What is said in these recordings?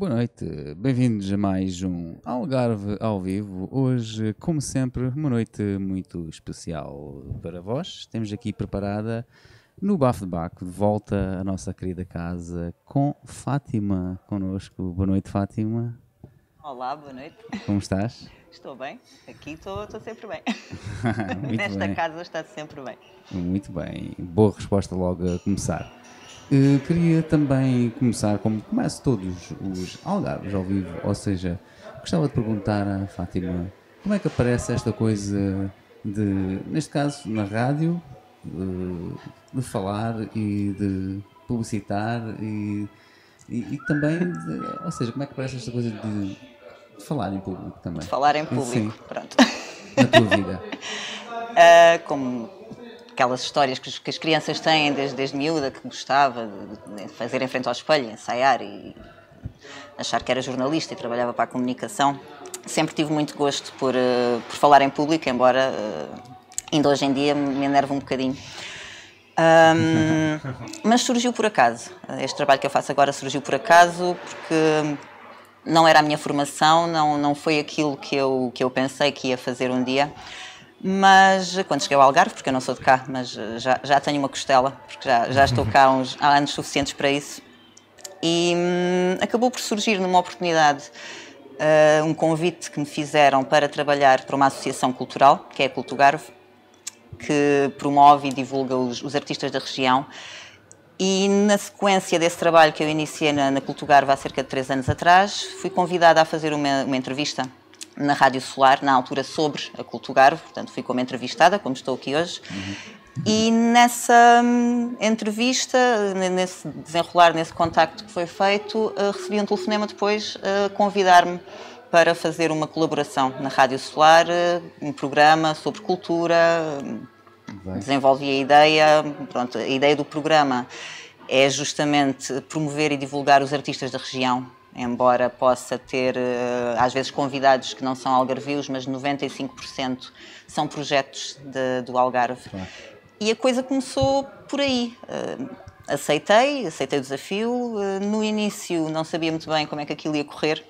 Boa noite, bem-vindos a mais um Algarve ao vivo. Hoje, como sempre, uma noite muito especial para vós. Temos aqui preparada no Bafo de Baco, de volta à nossa querida casa, com Fátima connosco. Boa noite, Fátima. Olá, boa noite. Como estás? Estou bem, aqui estou, estou sempre bem. Nesta bem. casa está sempre bem. Muito bem, boa resposta logo a começar. Eh, queria também começar, como começo todos os Algarves ao vivo, ou seja, gostava de perguntar à Fátima como é que aparece esta coisa de, neste caso, na rádio, de, de falar e de publicitar e, e, e também, de- ou seja, como é que aparece esta coisa de, de falar em público também? Falar em público, Sim, pronto. na tua vida. Ah, como aquelas histórias que, que as crianças têm desde, desde miúda, que gostava de, de fazer em frente ao espelho, ensaiar e achar que era jornalista e trabalhava para a comunicação. Sempre tive muito gosto por, ah, por falar em público, embora ah, ainda hoje em dia me enerva um bocadinho. Ahm, mas surgiu por acaso. Este trabalho que eu faço agora surgiu por acaso porque não era a minha formação, não, não foi aquilo que eu, que eu pensei que ia fazer um dia. Mas quando cheguei ao Algarve, porque eu não sou de cá, mas já, já tenho uma costela, porque já, já estou cá uns, há anos suficientes para isso. E hum, acabou por surgir numa oportunidade ah, um convite que me fizeram para trabalhar para uma associação cultural, que é a Cultugarve, que promove e divulga os, os artistas da região. E na sequência desse trabalho que eu iniciei na, na Cultugarva há cerca de três anos atrás, fui convidada a fazer uma, uma entrevista na Rádio Solar, na altura sobre a Cultugarva, portanto fui como entrevistada, como estou aqui hoje. E nessa hum, entrevista, ne- nesse desenrolar, nesse contacto que foi feito, eh, recebi um telefonema depois a convidar-me para fazer uma colaboração na Rádio Solar, eh, um programa sobre cultura, hum, desenvolvi a ideia. Pronto, a ideia do programa é justamente promover e divulgar os artistas da região, embora possa ter eh, às vezes convidados que não são algarvios, mas 95% são projetos de- do Algarve. E a coisa começou por aí. Eh, aceitei, aceitei o desafio. Eh, no início não sabia muito bem como é que aquilo ia correr.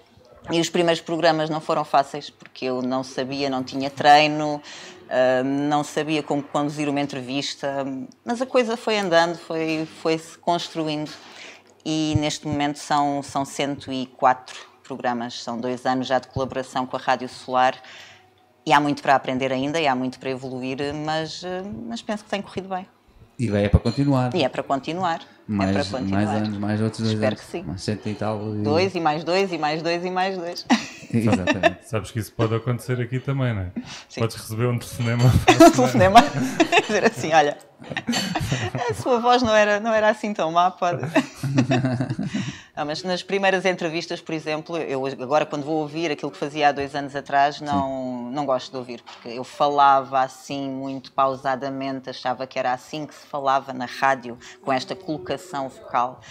E os primeiros programas não foram fáceis, porque eu não sabia, não tinha treino, não sabia como conduzir uma entrevista, mas a coisa foi andando, foi, foi-se construindo. E neste momento são, são 104 programas, são dois anos já de colaboração com a Rádio Solar. E há muito para aprender ainda, e há muito para evoluir, mas, mas penso que tem corrido bem. E vai é para continuar. E é para continuar. é Mais, para continuar. mais anos, mais outros dois Espero anos. que sim. Mais cento e tal. e- Dois e mais dois, e mais dois, e mais dois. Exatamente. Sabes que isso pode acontecer aqui também, não é? Sim. Podes receber um telefonema. telefonema dizer assim, olha, a sua voz não era, não era assim tão má, pode. Ah, mas nas primeiras entrevistas, por exemplo, eu agora quando vou ouvir aquilo que fazia há dois anos atrás, não, não gosto de ouvir, porque eu falava assim muito pausadamente, achava que era assim que se falava na rádio, com esta colocação vocal.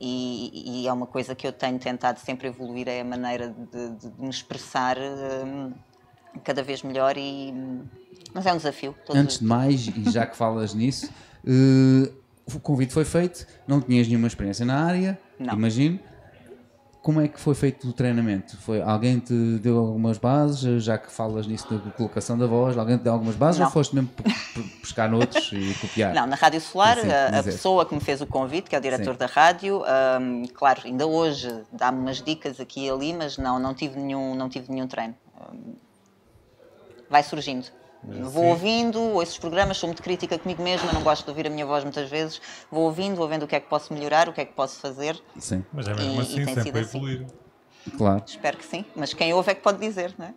E, e é uma coisa que eu tenho tentado sempre evoluir, é a maneira de, de- de me expressar hum, cada vez melhor e mas é um desafio. Antes os- de mais, e já que falas nisso, eh, o convite foi feito, não tinhas nenhuma experiência na área, Não. imagino. Como é que foi feito o treinamento? Foi alguém te deu algumas bases, já que falas nisso da colocação da voz, alguém te deu algumas bases Não. ou foste mesmo buscar noutros e copiar? Não, na Rádio Solar, Assim, a, a dizer. pessoa que me fez o convite, que é o diretor Sim. da rádio, hum, claro, ainda hoje dá-me umas dicas aqui e ali, mas não, não tive nenhum, não tive nenhum treino. Hum, vai surgindo. Vou sim. ouvindo, ouço os programas, sou muito crítica comigo mesma, não gosto de ouvir a minha voz muitas vezes. Vou ouvindo, vou vendo o que é que posso melhorar, o que é que posso fazer. Sim, Mas é mesmo E- e assim, tem sempre a assim. evoluir. claro. Espero que sim, mas quem ouve é que pode dizer, não é?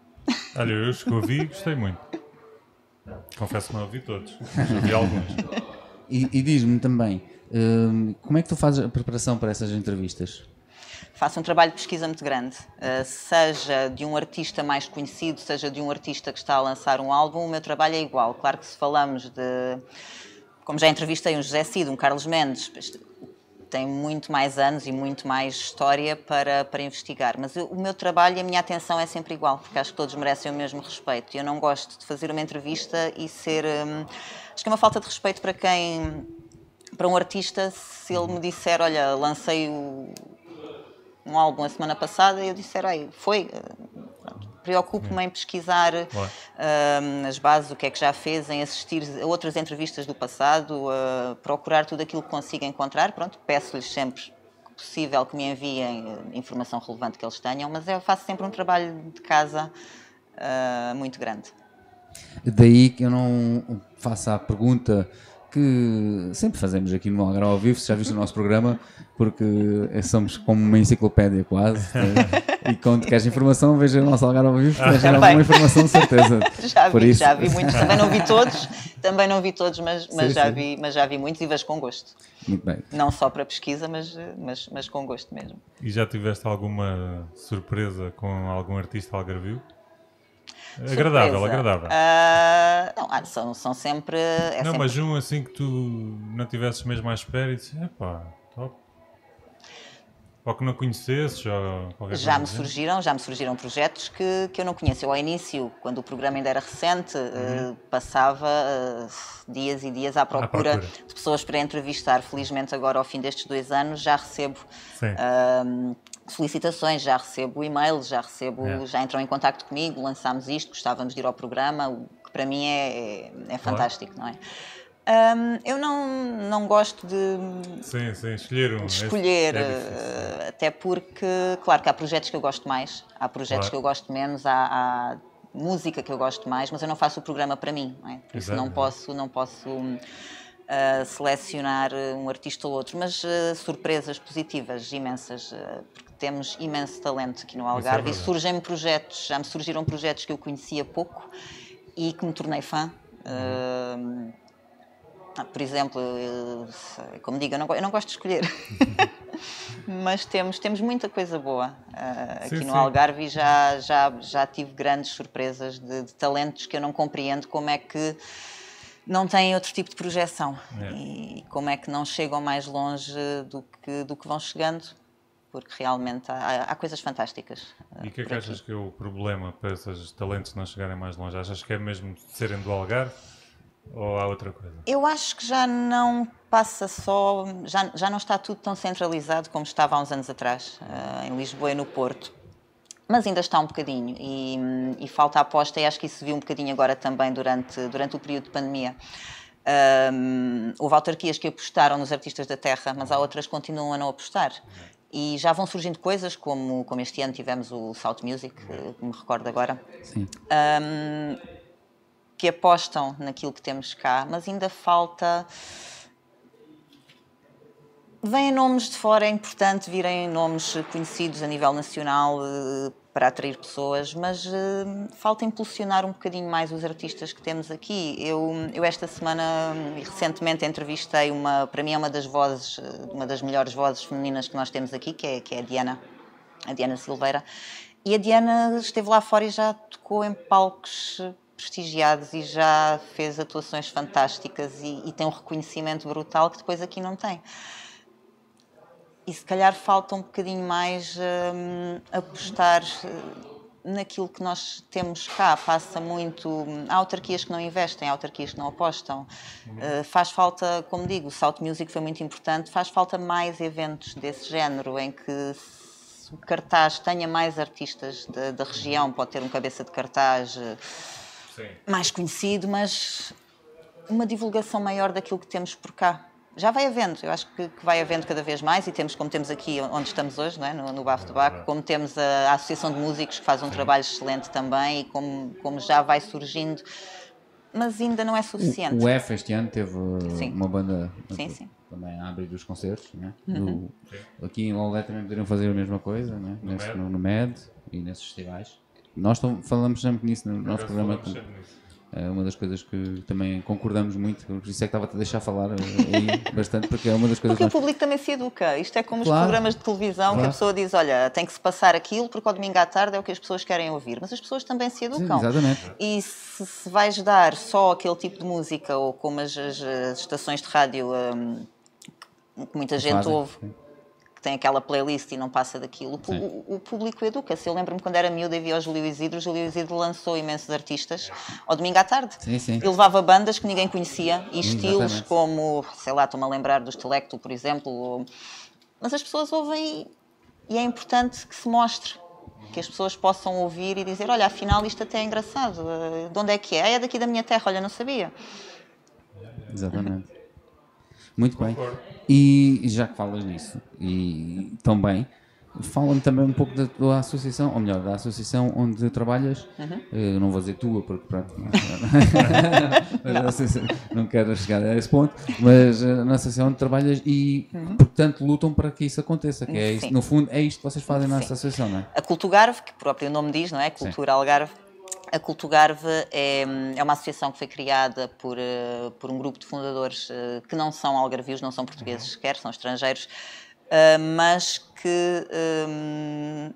Olha, eu que ouvi gostei muito. Confesso que não ouvi todos, mas ouvi alguns. E, e diz-me também, hum, como é que tu fazes a preparação para essas entrevistas? Faço um trabalho de pesquisa muito grande, uh, seja de um artista mais conhecido, seja de um artista que está a lançar um álbum, o meu trabalho é igual. Claro que se falamos de. Como já entrevistei um José Cid, um Carlos Mendes, tem muito mais anos e muito mais história para, para investigar. Mas eu- o meu trabalho e a minha atenção é sempre igual, porque acho que todos merecem o mesmo respeito. Eu não gosto de fazer uma entrevista e ser. hum, acho que é uma falta de respeito para quem. Para um artista, se ele me disser, olha, lancei o, um álbum a semana passada e eu disse, aí, foi. Preocupo-me em pesquisar ah, as bases, o que é que já fez, em assistir a outras entrevistas do passado, a procurar tudo aquilo que consigo encontrar. Pronto, peço-lhes sempre que possível que me enviem eh, informação relevante que eles tenham, mas eu faço sempre um trabalho de casa ah, muito grande. Daí que eu não faço a pergunta que sempre fazemos aqui no Algarve ao vivo, se já viste o nosso programa, porque somos como uma enciclopédia quase. eh, e quando queres informação, veja o nosso Algarve ao vivo, tens alguma informação, de certeza. Já Por vi, isso- já vi muitos, também não vi todos, também não vi todos, mas, mas, Sim, já, sim. Vi, mas já vi muitos e vejo com gosto. Muito bem. Não só para pesquisa, mas, mas, mas com gosto mesmo. E já tiveste alguma surpresa com algum artista algarvio? Agradável, agradável. Ah, não, ah, são, são sempre. é não, sempre- mas um assim que tu não tivesses mesmo à espera e disse, epá, top. Ou que não conhecesses, ou qualquer Já coisa me assim. surgiram, já me surgiram projetos que, que eu não conheço. Eu, ao início, quando o programa ainda era recente, eh, passava eh, dias e dias à procura, Uhum. procura. de pessoas para entrevistar. Felizmente, agora, ao fim destes dois anos, já recebo solicitações, já recebo e-mails, já recebo, É. já entram em contato comigo, lançámos isto, gostávamos de ir ao programa, o que para mim é, é, é fantástico, não é? Ahm, eu não, não gosto de Sim, sim, escolher um. de escolher, É difícil. eh, até porque, claro que há projetos que eu gosto mais, há projetos Claro. que eu gosto menos, há, há música que eu gosto mais, mas eu não faço o programa para mim, não é? por isso Exato, não posso, não posso eh, selecionar um artista ou outro, mas eh, surpresas positivas, imensas, eh, porque temos imenso talento aqui no Algarve e verdade. surgem projetos, já me surgiram projetos que eu conhecia pouco e que me tornei fã. Uhum. Eh, ah, por exemplo, eu, como digo, eu não, eu não gosto de escolher. Mas temos, temos muita coisa boa aqui Sim, no sim. Algarve e já, já, já tive grandes surpresas de, de talentos que eu não compreendo como é que não têm outro tipo de projeção É. e como é que não chegam mais longe do que, do que vão chegando, porque realmente há, há coisas fantásticas. ah, E o que é que achas que é o problema para esses talentos não chegarem mais longe? Achas que é mesmo serem do Algarve ou há outra coisa? Eu acho que já não passa só, já, já não está tudo tão centralizado como estava há uns anos atrás, eh, em Lisboa e no Porto. Mas ainda está um bocadinho e, e falta aposta, e acho que isso se viu um bocadinho agora também durante, durante o período de pandemia. Um, houve autarquias que apostaram nos artistas da terra, mas há outras que continuam a não apostar. E já vão surgindo coisas, como, como este ano tivemos o South Music, eh, que me recordo agora, um, que apostam naquilo que temos cá, mas ainda falta. Vêm nomes de fora, é importante virem nomes conhecidos a nível nacional eh, para atrair pessoas, mas eh, falta impulsionar um bocadinho mais os artistas que temos aqui. Eu, eu esta semana, e recentemente, entrevistei uma, para mim é uma das vozes, eh, uma das melhores vozes femininas que nós temos aqui, que é, que é a Diana, a Diana Silveira. E a Diana esteve lá fora e já tocou em palcos eh, prestigiados e já fez atuações fantásticas e, e tem um reconhecimento brutal que depois aqui não tem. E se calhar falta um bocadinho mais hum, apostar eh, naquilo que nós temos cá. Passa muito. Há autarquias que não investem, há autarquias que não apostam. Eh, faz falta, como digo, o South Music foi muito importante, faz falta mais eventos desse género em que o cartaz tenha mais artistas da, da região, pode ter um cabeça de cartaz eh, Sim. mais conhecido, mas uma divulgação maior daquilo que temos por cá. Já vai havendo, eu acho que, que vai havendo cada vez mais e temos, como temos aqui onde estamos hoje, não é? no, no Bafo de Baco, como temos a, a Associação de Músicos que faz um trabalho excelente também e como, como já vai surgindo, mas ainda não é suficiente. O F este ano teve Sim. uma banda Sim, sim. Uhum. também a abrir os concertos. Né? No- aqui em Lolé também poderiam fazer a mesma coisa né? Nesse- MED. no, no MED e nesses festivais. Nós falamos sempre nisso no nosso programa. falamos sempre nisso. É uma das coisas que também concordamos muito, por isso é que estava-te a deixar falar eh, aí bastante, porque é uma das coisas Porque o que nós... público também se educa. Isto é como Claro. os programas de televisão que Claro. a pessoa diz: olha, tem que se passar aquilo porque ao domingo à tarde é o que as pessoas querem ouvir. Mas as pessoas também se Sim, educam. exatamente. E se, se vais dar só aquele tipo de música, ou como as, as- as estações de rádio hum, que muita gente Fazem, ouve, sim. Que tem aquela playlist e não passa daquilo, o, o- o público educa-se. Eu lembro-me quando era miúda e via o Júlio Isidro, o Júlio Isidro lançou imensos artistas ao domingo à tarde. Sim, sim. Ele levava bandas que ninguém conhecia e estilos Exatamente. como, sei lá, estou-me a lembrar dos Telecto, por exemplo, ou- mas as pessoas ouvem e é importante que se mostre, que as pessoas possam ouvir e dizer: Olha, afinal isto até é engraçado, de onde é que é? É daqui da minha terra, olha, não sabia. Exatamente. Muito bem. E já que falas nisso, e tão bem, fala-me também um pouco da tua associação, ou melhor, da associação onde trabalhas. Eh, não vou dizer tua, porque pronto, mas a associação- não quero chegar a esse ponto, mas eh, na associação onde trabalhas e, portanto, lutam para que isso aconteça. Que é isso, Sim. no fundo, é isto que vocês fazem na Sim. associação, não é? A Cultugarve, que o próprio nome diz, não é? Cultura Algarve. A Cultugarve é, é uma associação que foi criada por, eh, por um grupo de fundadores eh, que não são algarvios, não são portugueses sequer, são estrangeiros, eh, mas que eh,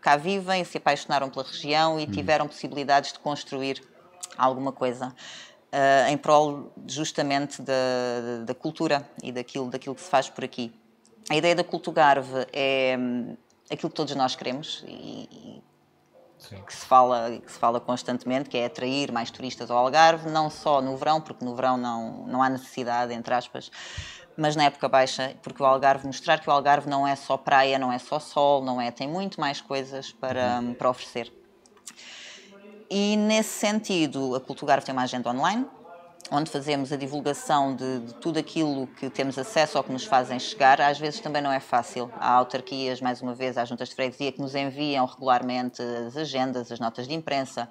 cá vivem, se apaixonaram pela região e tiveram possibilidades de construir alguma coisa em prol justamente da, da cultura e daquilo, daquilo que se faz por aqui. A ideia da Cultugarve é hum, aquilo que todos nós queremos e Sim. que se fala que se fala constantemente, que é atrair mais turistas ao Algarve, não só no verão, porque no verão não, não há necessidade, entre aspas, mas na época baixa, porque o Algarve, mostrar que o Algarve não é só praia, não é só sol, não é, tem muito mais coisas para, para oferecer. E nesse sentido, a Cultugarve tem uma agenda online, onde fazemos a divulgação de, de tudo aquilo que temos acesso ou que nos fazem chegar. Às vezes também não é fácil. Há autarquias, mais uma vez, há juntas de freguesia que nos enviam regularmente as agendas, as notas de imprensa.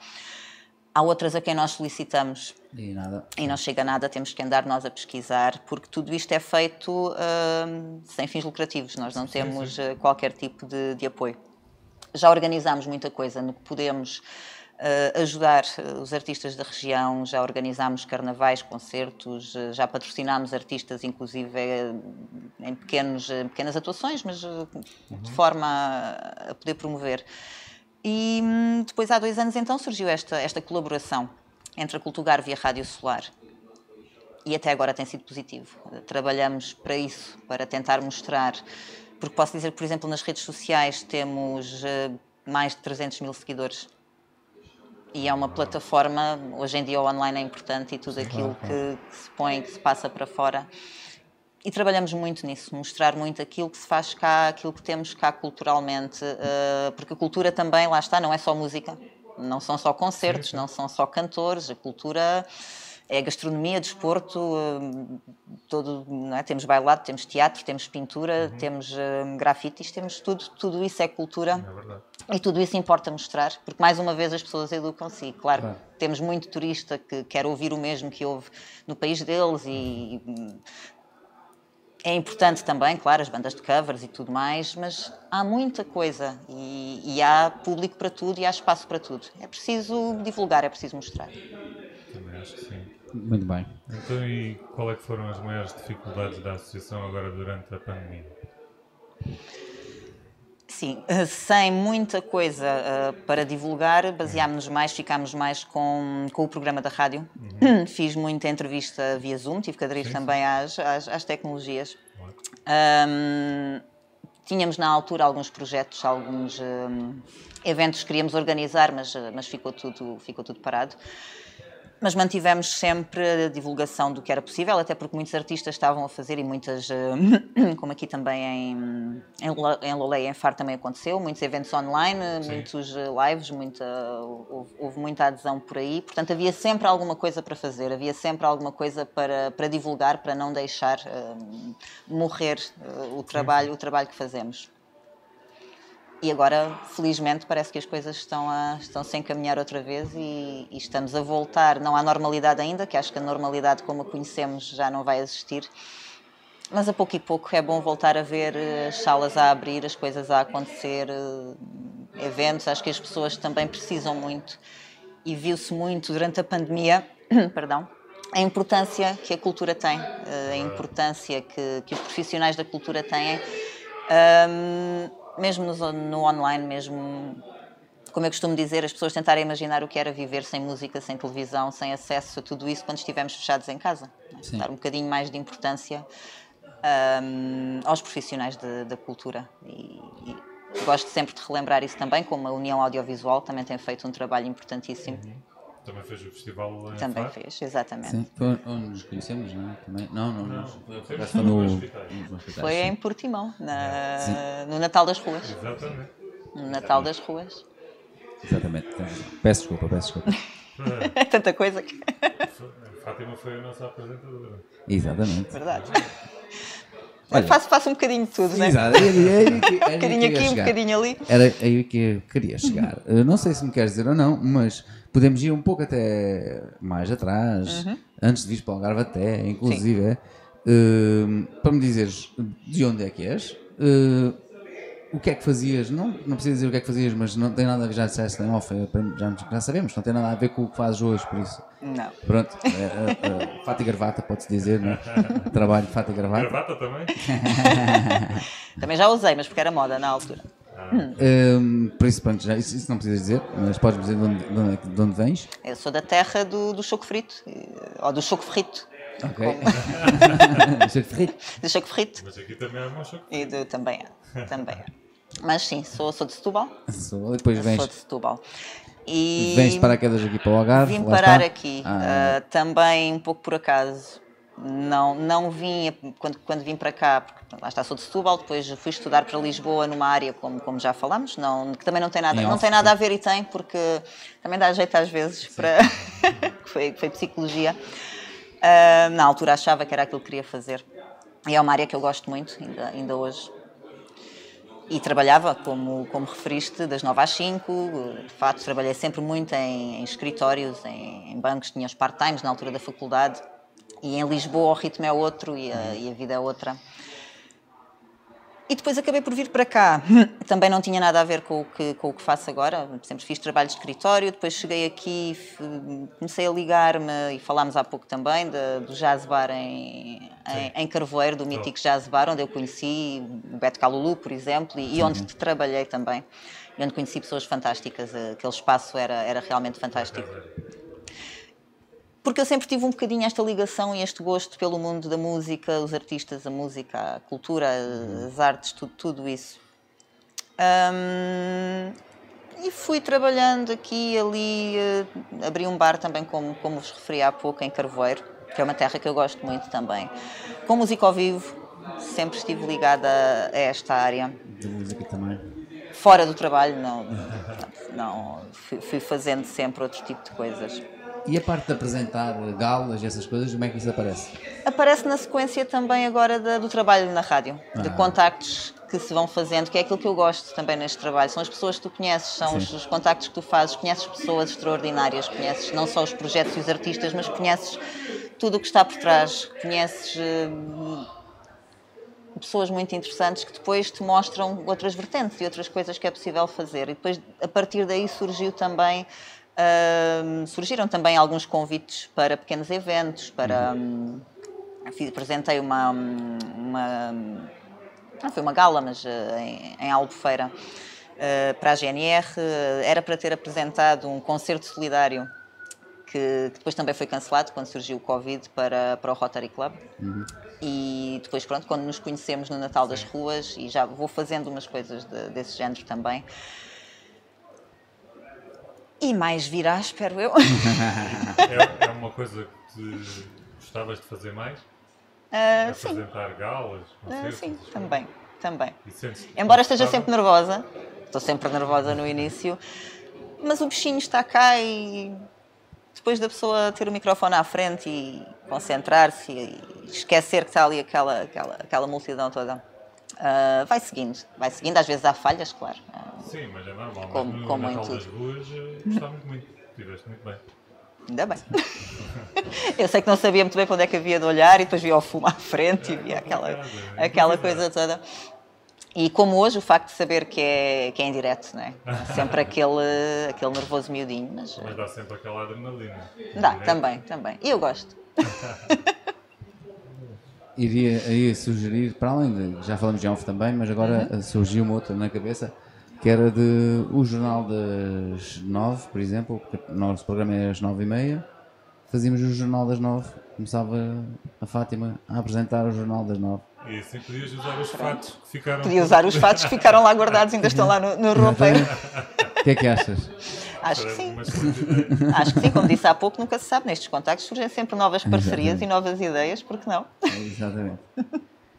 Há outras a quem nós solicitamos E nada. e não chega nada, temos que andar nós a pesquisar, porque tudo isto é feito hum, sem fins lucrativos, nós não temos eh, qualquer tipo de, de apoio. Já organizámos muita coisa no que podemos ajudar eh, os artistas da região, já organizámos carnavais, concertos, eh, já patrocinámos artistas, inclusive eh, em, pequenos, em pequenas atuações, mas eh, de forma a, poder promover. E hum, depois, há dois anos, então, surgiu esta, esta colaboração entre a Cultugarve e a Rádio Solar. E até agora tem sido positivo. Trabalhamos para isso, para tentar mostrar. Porque posso dizer que, por exemplo, nas redes sociais temos mais de 300 mil seguidores. E é uma plataforma, hoje em dia o online é importante e tudo aquilo que, que se põe, que se passa para fora. E trabalhamos muito nisso, mostrar muito aquilo que se faz cá, aquilo que temos cá culturalmente, eh, porque a cultura também, lá está, não é só música, não são só concertos, não são só cantores, a cultura é gastronomia, desporto, eh, todo, é? temos bailado, temos teatro, temos pintura, temos eh, grafites, temos tudo, tudo isso é cultura. É verdade. E tudo isso importa mostrar, porque mais uma vez as pessoas educam-se. Claro, Claro. temos muito turista que quer ouvir o mesmo que ouve no país deles e hum, é importante também, claro, as bandas de covers e tudo mais, mas há muita coisa e, e há público para tudo e há espaço para tudo. É preciso divulgar, é preciso mostrar. Também acho que sim. Muito bem. Então, e qual é que foram as maiores dificuldades da associação agora durante a pandemia? Sim, eh, sem muita coisa eh, para divulgar, baseámos-nos mais, ficámos mais com, com o programa da rádio. Fiz muita entrevista via Zoom, tive que aderir Sim, também às, às, às tecnologias. Ahm, tínhamos na altura alguns projetos, alguns ahm, eventos que queríamos organizar, mas, eh, mas ficou, tudo, ficou tudo parado. Mas mantivemos sempre a divulgação do que era possível, até porque muitos artistas estavam a fazer e muitas, eh, como aqui também em, em, Lo- em Lolé e em Faro também aconteceu, muitos eventos online, muitos eh, lives, muita, houve, houve muita adesão por aí. Portanto, havia sempre alguma coisa para fazer, havia sempre alguma coisa para, para divulgar, para não deixar eh, morrer eh, o, trabalho, o trabalho que fazemos. E agora, felizmente, parece que as coisas estão a, estão -se a encaminhar outra vez e, e estamos a voltar. Não há normalidade ainda, que acho que a normalidade como a conhecemos já não vai existir. Mas a pouco e pouco é bom voltar a ver eh, as salas a abrir, as coisas a acontecer, eh, eventos. Acho que as pessoas também precisam muito e viu-se muito durante a pandemia, perdão, a importância que a cultura tem, eh, a importância que, que os profissionais da cultura têm. Ahm, mesmo no, no online, mesmo como eu costumo dizer, as pessoas tentarem imaginar o que era viver sem música, sem televisão, sem acesso a tudo isso quando estivemos fechados em casa. é? Sim. Dar um bocadinho mais de importância hum, aos profissionais de- da cultura. E, e gosto sempre de relembrar isso também, como a União Audiovisual também tem feito um trabalho importantíssimo. Também fez o festival em Também Faro. fez, exatamente. Sim, foi onde nos conhecemos, não é? Também? Não, não, não. Foi, foi no, hospitais, Foi em Portimão, na- no Natal das Ruas. Exatamente. No Natal das Ruas. Exatamente. Peço desculpa, peço desculpa. É tanta coisa que. Fátima foi a nossa apresentadora. Exatamente. Verdade. Olha. faço, faço um bocadinho de tudo, né? Exato. Era, era, era, Um bocadinho aqui, um bocadinho ali. Era aí que eu queria chegar. Eu não sei se me queres dizer ou não, mas podemos ir um pouco até mais atrás, Uhum. antes de vir para o Algarve até, inclusive, é, eh, para me dizeres de onde é que és, eh, o que é que fazias, não, não precisa dizer o que é que fazias, mas não tem nada a ver, já disseste em off, é já, já sabemos, não tem nada a ver com o que fazes hoje, por isso. Não. Pronto, é, é, é, fato e gravata, pode-se dizer, não é? Trabalho de fato e gravata. Gravata também? Também já usei, mas porque era moda na altura. Hum, por isso, pronto, já, isso, isso não precisas dizer, mas podes dizer de onde, de onde, é de onde vens. Eu sou da terra do, do choco frito, ou do choco frito. Ok. Choco frito. Do choco frito. Mas aqui também há um choque. E do, também é. Também é. Mas sim, sou, sou de Setúbal. Sou- Depois Sou vens, de Setúbal. E vens de paraquedas aqui para o Algarve. vim parar está. aqui. Ah, ah, também um pouco por acaso. Não, não vim, quando, quando vim para cá, porque lá está, sou de Setúbal, depois fui estudar para Lisboa numa área, como, como já falamos, não, que também não tem, nada, não tem nada sim. a ver e tem, porque também dá jeito às vezes para. que foi, foi psicologia. Ah, na altura achava que era aquilo que queria fazer. E é uma área que eu gosto muito, ainda, ainda hoje. E trabalhava, como, como referiste, das 9 às 5. De facto, trabalhei sempre muito em, em escritórios, em, em bancos, tinha os part-times na altura da faculdade. E em Lisboa o ritmo é outro e a, e a vida é outra. E depois acabei por vir para cá. Também não tinha nada a ver com o que, com o que faço agora. Sempre fiz trabalho de escritório. Depois cheguei aqui, f- comecei a ligar-me e falámos há pouco também da- do Jazz Bar em, em, em Carvoeiro, do mítico Jazz Bar, onde eu conheci o Beto Calulu, por exemplo, e, e onde trabalhei também. E onde conheci pessoas fantásticas. Aquele espaço era, era realmente fantástico porque eu sempre tive um bocadinho esta ligação e este gosto pelo mundo da música, os artistas, a música, a cultura, as artes, tudo, tudo isso. Hum, e fui trabalhando aqui e ali, eh, abri um bar também, como, como vos referi há pouco, em Carvoeiro, que é uma terra que eu gosto muito também. Com música ao vivo, sempre estive ligada a esta área de música também. fora do trabalho, não, não fui, fui fazendo sempre outro tipo de coisas. E a parte de apresentar galas e essas coisas, como é que isso aparece? Aparece na sequência também agora da- do trabalho na rádio, de Ah. contactos que se vão fazendo, que é aquilo que eu gosto também neste trabalho. São as pessoas que tu conheces, são os, os contactos que tu fazes, conheces pessoas extraordinárias, conheces não só os projetos e os artistas, mas conheces tudo o que está por trás, conheces hum, pessoas muito interessantes que depois te mostram outras vertentes e outras coisas que é possível fazer. E depois, a partir daí, surgiu também. Hum, surgiram também alguns convites para pequenos eventos, para. hum, fiz- apresentei uma. uma não foi uma gala, mas eh, em, em Albufeira, eh, para a GNR. Era para ter apresentado um concerto solidário que, depois também foi cancelado quando surgiu o Covid para, para o Rotary Club. E depois, pronto, quando nos conhecemos no Natal das Ruas, e já vou fazendo umas coisas de- desse género também. E mais virá, espero eu. É, é uma coisa que gostavas de fazer mais? Sim, Apresentar galas? Ah, sim, essas coisas? também, também. Sentes-te Embora esteja sempre nervosa, estou sempre nervosa no início, mas o bichinho está cá e depois da pessoa ter o microfone à frente e concentrar-se e esquecer que está ali aquela, aquela, aquela multidão toda, ah, vai seguindo, vai seguindo. Às vezes há falhas, claro. Ah, Sim, mas é normal. Como- mas no como em Natal tudo. das Ruas eh, gostámos muito. Estiveste muito bem. Ainda bem. Eu sei que não sabia muito bem para onde é que havia de olhar e depois via o fumo à frente e via aquela, É aquela complicado. coisa toda. E como hoje, o facto de saber que é, que é em direto, não é? Sempre aquele, aquele nervoso miudinho, mas Mas dá sempre aquela adrenalina. dá, Direto. também, também. E eu gosto. Iria, iria sugerir, para além de, já falamos de off também, mas agora Uhum. surgiu uma outra na cabeça, que era de o jornal das nove, por exemplo, porque o nosso programa é às nove e meia, fazíamos o jornal das nove, começava a Fátima a apresentar o jornal das nove. E assim podias usar os fatos que ficaram. Podia usar os fatos que ficaram lá guardados, ainda estão lá no, no roupeiro. O que é que achas? Acho que sim. Acho que sim, como disse há pouco, nunca se sabe. Nestes contactos surgem sempre novas parcerias Exatamente. e novas ideias, porque não? Exatamente.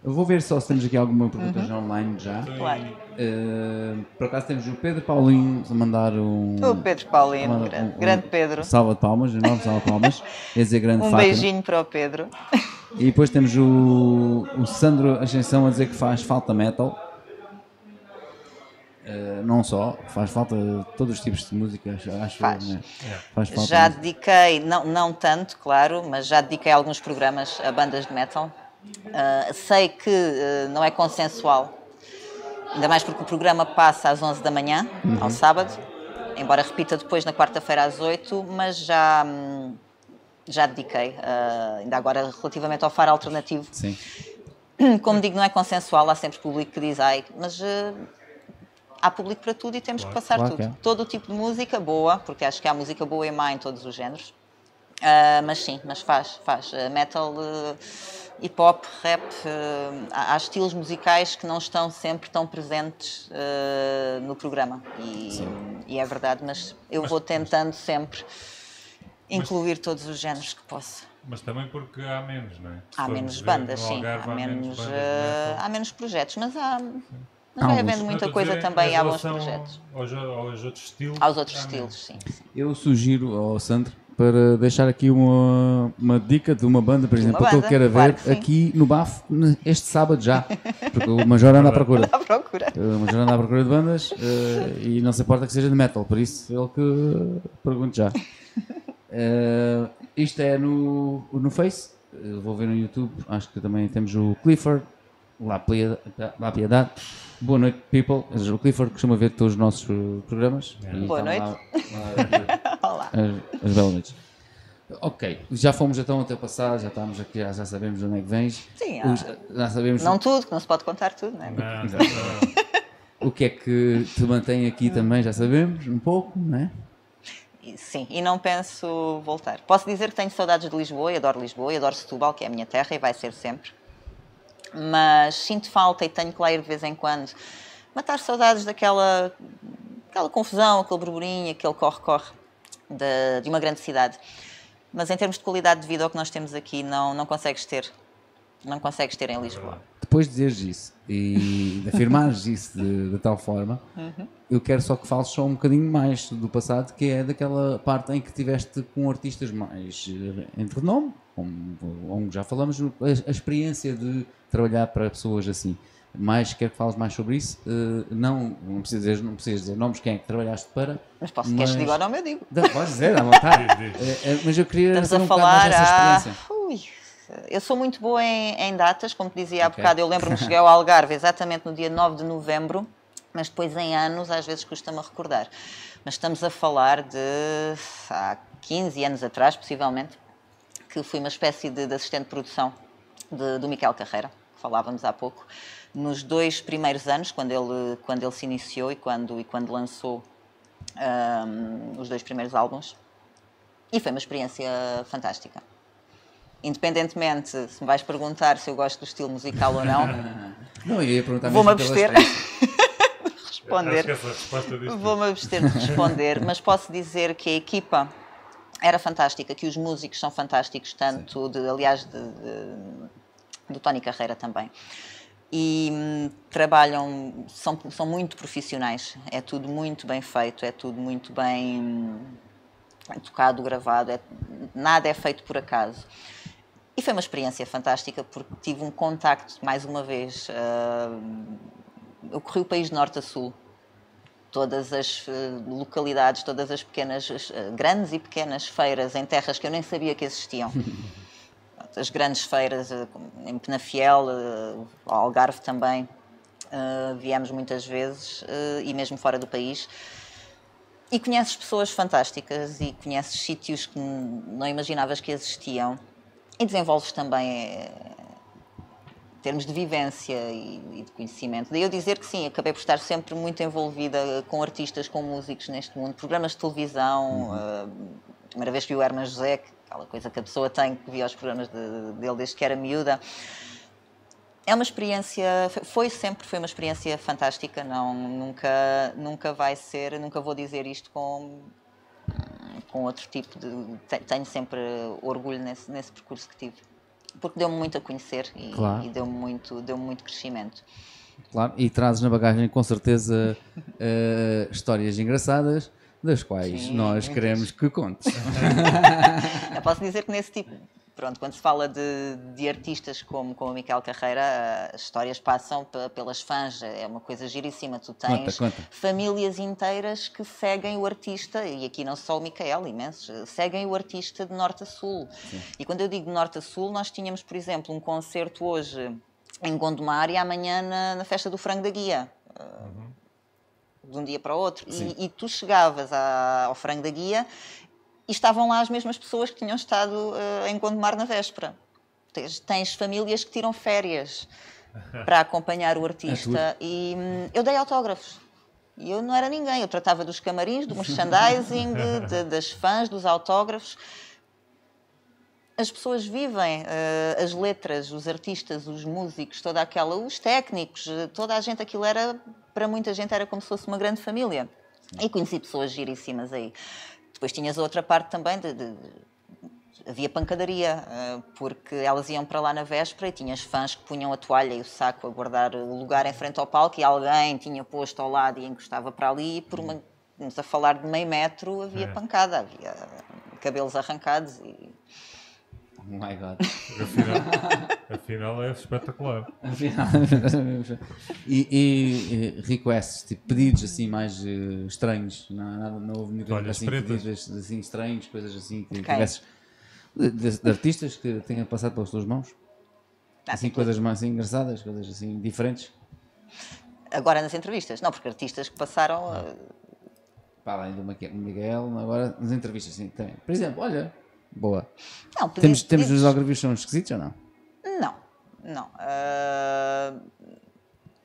Eu vou ver só se temos aqui alguma pergunta Uhum. já online já. Claro. Eh, por acaso temos o Pedro Paulinho a mandar um. O Pedro Paulino, mandar grande, um- grande um Pedro. Salva de palmas, um enorme salva de palmas. Quer dizer, grande Um Fátima. beijinho para o Pedro. E depois temos o, o Sandro Ascensão a dizer que faz falta metal. Eh, não só, faz falta todos os tipos de música, acho, Faz. né? Faz falta Já dediquei, não, não tanto, claro, mas já dediquei alguns programas a bandas de metal. Ah, sei que ah, não é consensual, ainda mais porque o programa passa às 11 da manhã, ao sábado, embora repita depois na quarta-feira às 8, mas já, hum, já dediquei, ah, ainda agora relativamente ao Faro Alternativo. Sim. Como digo, não é consensual, há sempre público que diz, ai, mas há público para tudo e temos que passar claro tudo. que é. Todo o tipo de música boa, porque acho que há música boa e má em todos os géneros. Ah, mas sim, mas faz, faz. Eh, metal, eh, hip hop, rap, eh, há, há estilos musicais que não estão sempre tão presentes eh, no programa. E, e é verdade, mas eu vou tentando sempre incluir todos os géneros que posso. Mas também porque há menos, não é? Se Há menos bandas, sim. Algarve Há menos, bandas metal. há menos projetos, mas há. Mas Há vai havendo Não, muita coisa dizer, também e há bons projetos. Aos, aos outros estilos. Aos outros há estilos, sim. sim. Eu sugiro ao Sandro para deixar aqui uma, uma dica de uma banda, por exemplo, uma que banda, queira claro ver que aqui no BAF este sábado já. Porque o Major anda à procura. À procura. O Major anda à procura de bandas eh, e não se importa que seja de metal, por isso ele que pergunte já. Eh, isto é no, no Face, eh, vou ver no YouTube, acho que também temos o Clifford, lá Piedade. Boa noite, people. O Clifford costuma ver todos os nossos eh, programas. Boa então noite. lá- lá- Olá. as, as belas noites. Ok, já fomos então até passado, já estamos aqui, já, já sabemos de onde é que vens. Sim, Os- já sabemos Não tudo, que não se pode contar tudo, não é? Não, não, o que é que te mantém aqui também, já sabemos, um pouco, não é? Sim, e não penso voltar. Posso dizer que tenho saudades de Lisboa, e adoro Lisboa, e adoro Setúbal, que é a minha terra e vai ser sempre. Mas sinto falta e tenho que lá ir de vez em quando. Matar saudades daquela aquela confusão, aquele burburinho, aquele corre-corre de, de uma grande cidade. Mas em termos de qualidade de vida, o que nós temos aqui não, não consegues ter. Não consegues ter em Lisboa. Depois de dizeres isso e afirmares isso de, de tal forma, eu quero só que fales só um bocadinho mais do passado, que é daquela parte em que tiveste com artistas mais eh, entre renome, como, como já falamos, a, a experiência de trabalhar para pessoas assim. Mais quero que fales mais sobre isso. Eh, não, não precisas dizer, não precisas dizer nomes quem é que trabalhaste para. Mas posso, queres que diga o nome? Eu digo. Dá, Podes dizer, à vontade. Eh, mas eu queria Estamos a um bocado falar. mais dessa experiência. ui, eu sou muito boa em, em datas, como te dizia há Ok. bocado. Eu lembro-me que cheguei ao Algarve exatamente no dia 9 de novembro, mas depois em anos às vezes custa-me a recordar. Mas estamos a falar de há 15 anos atrás, possivelmente, que fui uma espécie de, de assistente de produção de- do Miquel Carreira, que falávamos há pouco. Nos dois primeiros anos, quando ele, quando ele se iniciou e quando, e quando lançou ahm, os dois primeiros álbuns, e foi uma experiência fantástica. Independentemente se me vais perguntar se eu gosto do estilo musical ou não, Não, eu ia perguntar vou-me abster responder. Vou-me abster de responder, mas posso dizer que a equipa era fantástica, que os músicos são fantásticos, tanto, de, aliás, de, de- do Tony Carreira também. E hum, trabalham, são, são muito profissionais, é tudo muito bem feito, é tudo muito bem hum, tocado, gravado, é- nada é feito por acaso. E foi uma experiência fantástica porque tive um contacto, mais uma vez, ah, eu corri o país de norte a sul, todas as eh, localidades, todas as pequenas, as, eh, grandes e pequenas feiras em terras que eu nem sabia que existiam. As grandes feiras eh, em Penafiel, Algarve também, viemos muitas vezes e mesmo fora do país. E conheces pessoas fantásticas e conheces sítios que não imaginavas que existiam e desenvolves também termos de vivência e, e de conhecimento. Daí eu dizer que sim, acabei por estar sempre muito envolvida com artistas, com músicos neste mundo, programas de televisão. uh, a primeira vez que vi o Herman José, que- aquela coisa que a pessoa tem, que via os programas de- dele desde que era miúda. É uma experiência, foi sempre foi uma experiência fantástica, não nunca nunca vai ser, nunca vou dizer isto com com outro tipo de. te- Tenho sempre orgulho nesse, nesse percurso que tive. Porque deu-me muito a conhecer e, Claro. e deu-me muito, deu muito crescimento. Claro, e trazes na bagagem com certeza eh, histórias engraçadas, das quais Sim, nós queremos que contes. Eu posso dizer que nesse tipo, pronto, quando se fala de, de artistas como, como o Miquel Carreira, ah, as histórias passam pe- pelas fãs, é uma coisa giríssima. Tu tens Conta, conta. famílias inteiras que seguem o artista, e aqui não só o Micael, imensos, eh, seguem o artista de norte a sul. E quando eu digo de norte a sul, nós tínhamos, por exemplo, um concerto hoje em Gondomar e amanhã na, na festa do Frango da Guia. ah, De um dia para o outro. Sim. E, e tu chegavas à- ao Frango da Guia e estavam lá as mesmas pessoas que tinham estado eh, em Gondomar na véspera. Tens, tens famílias que tiram férias para acompanhar o artista e hum, eu dei autógrafos. E eu não era ninguém, eu tratava dos camarins, do merchandising, de- das fãs, dos autógrafos. As pessoas vivem eh, as letras, os artistas, os músicos, toda aquela, os técnicos, eh, toda a gente, aquilo era, para muita gente, era como se fosse uma grande família. E conheci pessoas giríssimas aí. Depois tinhas a outra parte também de, de- de- havia pancadaria, eh, porque elas iam para lá na véspera e tinhas fãs que punham a toalha e o saco a guardar o lugar em frente ao palco e alguém tinha posto ao lado e encostava para ali e por uma, a falar de meio metro, havia É. pancada, havia cabelos arrancados e Oh my God. Afinal, afinal é espetacular. e, e, eh, requests, tipo pedidos assim mais eh, estranhos, não, não, não houve nenhum assim, pretas. pedidos assim estranhos, coisas assim que Ok. tivesses de, de- artistas que tenham passado pelas tuas mãos? Ah, Assim, tipo, coisas mais assim, engraçadas, coisas assim diferentes. Agora nas entrevistas, não, porque artistas que passaram. eh, Para além do Miguel, agora nas entrevistas, sim, também. Por exemplo, olha, boa. Não, Temos, temos os pedidos- algarvios são esquisitos ou não? Não, não. Ah,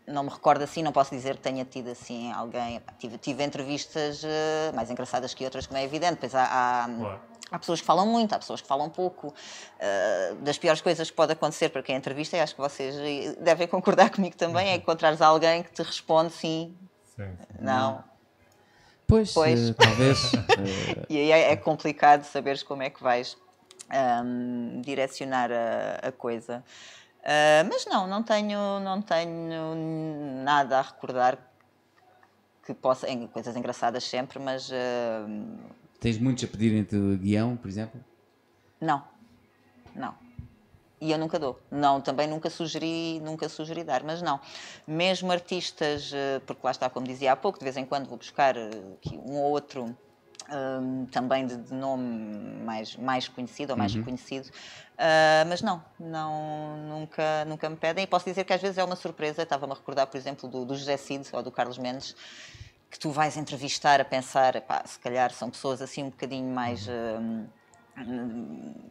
não me recordo assim, não posso dizer que tenha tido assim alguém. Tive, tive entrevistas ah, mais engraçadas que outras, como é evidente. Depois há, há, há pessoas que falam muito, há pessoas que falam pouco. Ah, das piores coisas que pode acontecer para quem entrevista, e acho que vocês devem concordar comigo também, é encontrares alguém que te responde sim, Sim. não. Pois, Pois. eh, talvez. E aí é, é complicado saberes como é que vais ahm, direcionar a, a coisa. Ah, mas não, não tenho, não tenho nada a recordar que possa. Em coisas engraçadas sempre, mas ahm, tens muitos a pedirem-te guião, por exemplo? não. Não. E eu nunca dou. Não, também nunca sugeri, nunca sugeri dar, mas não. Mesmo artistas, eh, porque lá está, como dizia há pouco, de vez em quando vou buscar eh, um ou outro hum, também de, de nome mais, mais conhecido ou mais reconhecido. Ah, mas não, não nunca, nunca me pedem. E posso dizer que às vezes é uma surpresa. Estava-me a recordar, por exemplo, do, do José Cid ou do Carlos Mendes, que tu vais entrevistar a pensar, epá, se calhar são pessoas assim um bocadinho mais. hum,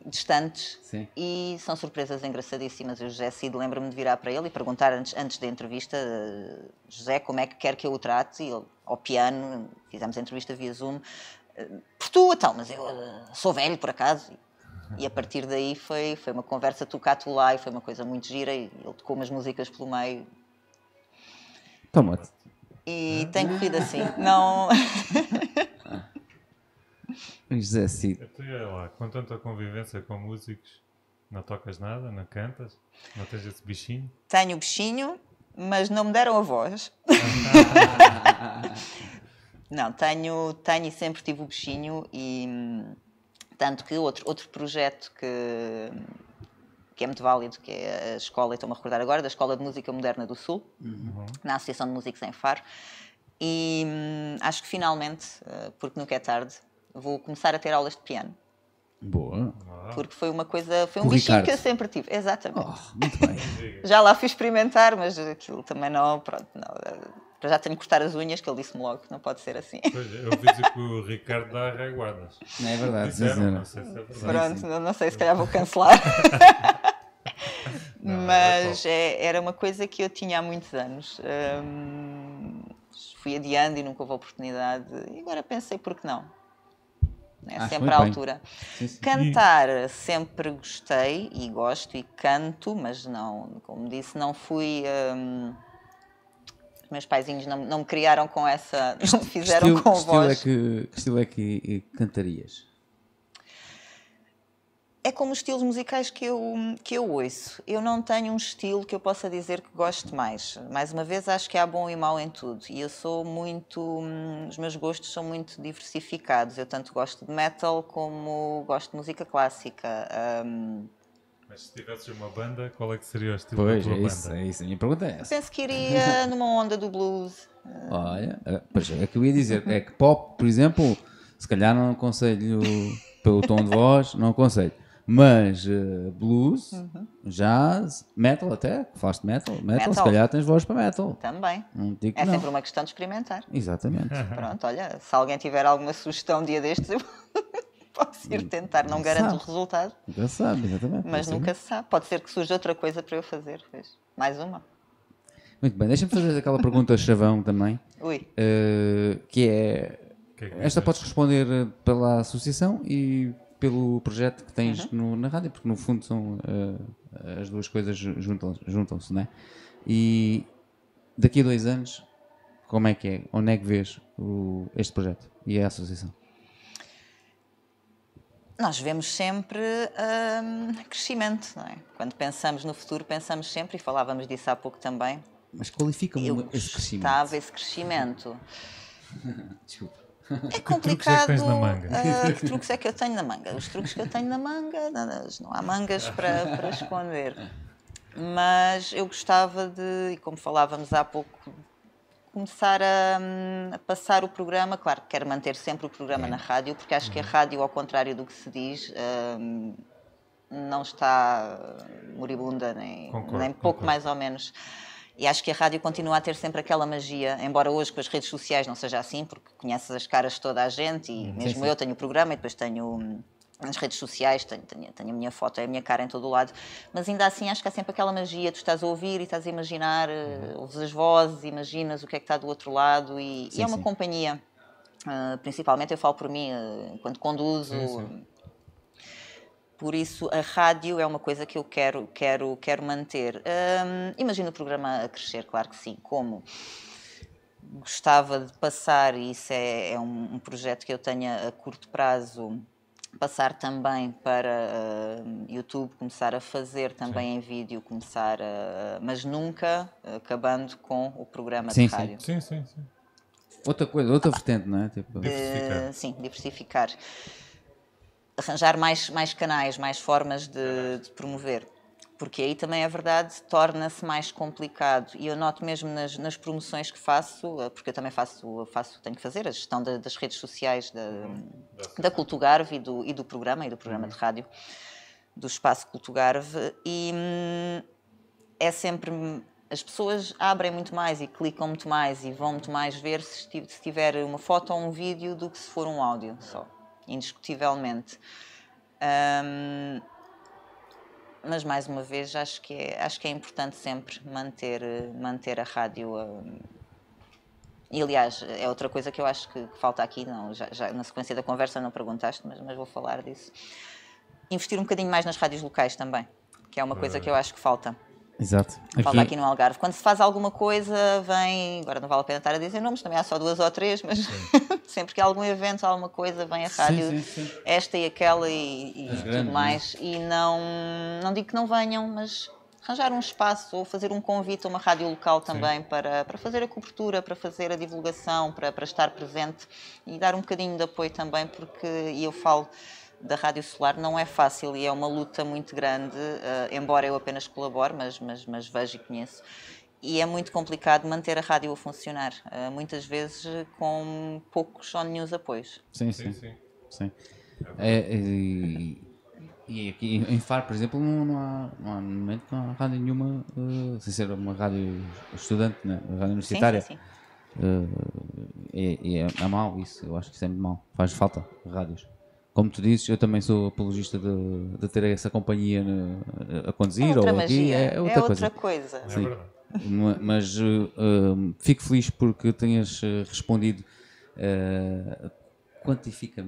distantes Sim. e são surpresas engraçadíssimas. O José Cid lembra-me de virar para ele e perguntar antes, antes da entrevista: eh, José, como é que quer que eu o trate? E ele, ao piano, fizemos a entrevista via Zoom. eh, Por tu, então, mas eu eh, sou velho por acaso. E a partir daí foi, foi uma conversa tu lá, e foi uma coisa muito gira. E ele tocou umas músicas pelo meio Toma-te. e tem corrido assim. Não. José Cid. Lá, com tanta convivência com músicos, não tocas nada, não cantas, não tens esse bichinho. Tenho o bichinho, mas não me deram a voz. não, tenho, tenho e sempre tive o bichinho e tanto que outro, outro projeto que, que é muito válido, que é a escola, estou-me a recordar agora, da Escola de Música Moderna do Sul, na Associação de Músicos em Faro. E hum, acho que finalmente, eh, porque nunca é tarde, vou começar a ter aulas de piano. Boa. Porque foi uma coisa, foi um o bichinho Ricardo. que eu sempre tive. Exatamente. Oh, muito bem. Já lá fui experimentar, mas aquilo também não, pronto, não. para já tenho que cortar as unhas, que ele disse-me logo, não pode ser assim. Pois, eu ouvi dizer que o Ricardo dá reguardas. Não é verdade, Disseram, não sei se é verdade. Pronto, sim. não, não sei, se calhar vou cancelar. Não, mas é é- era uma coisa que eu tinha há muitos anos. Hum, fui adiando e nunca houve oportunidade. E agora pensei, por que não? É sempre à bem. altura. Sim, sim. Cantar sempre gostei e gosto e canto, mas não, como disse, não fui hum, Os meus paizinhos não, não me criaram com essa. Não me fizeram estilo, com que estilo voz. É que, que estilo é que eh, cantarias? É como os estilos musicais que eu, que eu ouço. Eu não tenho um estilo que eu possa dizer que gosto mais. Mais uma vez, acho que há bom e mau em tudo. E eu sou muito. hum, Os meus gostos são muito diversificados. Eu tanto gosto de metal como gosto de música clássica. Hum, Mas se tivesses uma banda, qual é que seria o estilo Pois, da tua é isso, banda? é isso. A minha pergunta é essa. penso que iria numa onda do blues. Olha, eh, pois é que eu ia dizer, é que pop, por exemplo, se calhar não aconselho pelo tom de voz, não aconselho. Mas eh, blues, jazz, metal até, falaste de metal, metal, se Metal. calhar tens voz para metal. Também. É não. sempre uma questão de experimentar. Exatamente. Pronto, olha, se alguém tiver alguma sugestão um dia destes, eu posso ir tentar. Não garanto o resultado, Nunca se sabe, exatamente. mas nunca se sabe. Pode ser que surja outra coisa para eu fazer. Pois. Mais uma. Muito bem, deixa-me fazer aquela pergunta chavão também, Ui. eh, que é Que é que Esta dizes? podes responder pela associação e pelo projeto que tens Uhum. no- na rádio, porque no fundo são eh, as duas coisas ju- juntam- juntam-se, não é? E daqui a dois anos, como é que é? Onde é que vês o- este projeto e a associação? Nós vemos sempre hum, crescimento, não é? Quando pensamos no futuro, pensamos sempre, e falávamos disso há pouco também, Mas qualifica-me esse crescimento. gostava esse crescimento. Desculpa. É truques é que complicado. tens na manga? ah, que truques é que eu tenho na manga? Os truques que eu tenho na manga, nada, não há mangas para, para esconder. Mas eu gostava de, e como falávamos há pouco, começar a, hum, a passar o programa. Claro que quero manter sempre o programa na rádio, porque acho que a rádio, ao contrário do que se diz, hum, não está moribunda, nem, Concordo, nem pouco concordo. mais ou menos. E acho que a rádio continua a ter sempre aquela magia, embora hoje com as redes sociais não seja assim, porque conheces as caras de toda a gente e mesmo sim. eu tenho o programa e depois tenho hum, nas redes sociais, tenho, tenho, tenho a minha foto, é a minha cara em todo o lado, mas ainda assim acho que há sempre aquela magia, tu estás a ouvir e estás a imaginar, eh, ouves as vozes, imaginas o que é que está do outro lado e, e Sim, é uma companhia. Ah, principalmente eu falo por mim, eh, enquanto conduzo. Por isso, a rádio é uma coisa que eu quero, quero, quero manter. Hum, imagino o programa a crescer, claro que sim. Como gostava de passar, e isso é, é um, um projeto que eu tenha a curto prazo, passar também para hum, YouTube, começar a fazer também em vídeo, começar a, mas nunca acabando com o programa Sim, de sim. rádio. Sim, sim, sim. Outra coisa, outra vertente, não é? Tipo, Diversificar. Eh, sim, diversificar. Arranjar mais, mais canais, mais formas de, de promover. Porque aí também é verdade, torna-se mais complicado. E eu noto mesmo nas, nas promoções que faço, eh, porque eu também faço, faço tenho que fazer a gestão da- das redes sociais da, da Cultugarve e do, e do programa, e do programa de rádio, do Espaço Cultugarve, e hum, é sempre. As pessoas abrem muito mais e clicam muito mais e vão muito mais ver se se tiver uma foto ou um vídeo do que se for um áudio só, indiscutivelmente. Hum, mas mais uma vez acho que é, acho que é importante sempre manter, manter a rádio. hum, e aliás, é outra coisa que eu acho que, que falta aqui, não, já, já na sequência da conversa não perguntaste, mas, mas vou falar disso. Investir um bocadinho mais nas rádios locais também, que é uma coisa que eu acho que falta. Exato. Falta aqui no Algarve. Quando se faz alguma coisa, vem. Agora não vale a pena estar a dizer nomes, também há só duas ou três, mas sempre que há algum evento, alguma coisa, vem a rádio, sim, sim. esta e aquela e, e tudo grandes, mais. E não, não digo que não venham, mas arranjar um espaço ou fazer um convite a uma rádio local também para, para fazer a cobertura, para fazer a divulgação, para, para estar presente e dar um bocadinho de apoio também, porque e eu falo da Rádio Solar não é fácil e é uma luta muito grande, eh, embora eu apenas colabore, mas, mas, mas vejo e conheço. E é muito complicado manter a rádio a funcionar, eh, muitas vezes com poucos ou nenhum apoios. Sim, Sim, sim. sim. sim. É, e, e aqui em Faro, por exemplo, não, não há, não há, no momento, não há rádio nenhuma, eh, sem ser uma rádio estudante, né? uma rádio Sim, universitária. sim, sim. Eh, e é, é mau isso, eu acho que isso é muito mau. Faz falta rádios. Como tu dizes, eu também sou apologista de, de ter essa companhia né, a conduzir É outra ou aqui. magia, É, é outra coisa. coisa. É Sim. verdade. Ma- Mas eh, eh, fico feliz porque tenhas eh, respondido. eh, Quantifica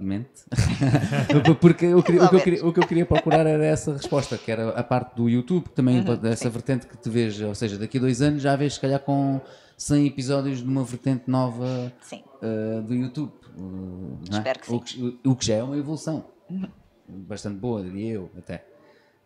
mente. Porque eu queria- o, que eu queria, o que eu queria procurar era essa resposta, que era a parte do YouTube, que também Uhum, essa vertente que te vejo, ou seja, daqui a dois anos já vês se calhar com 100 episódios de uma vertente nova Sim. uh, do YouTube. Uh, não é? Espero que O que, o que já é uma evolução bastante boa, diria eu, até.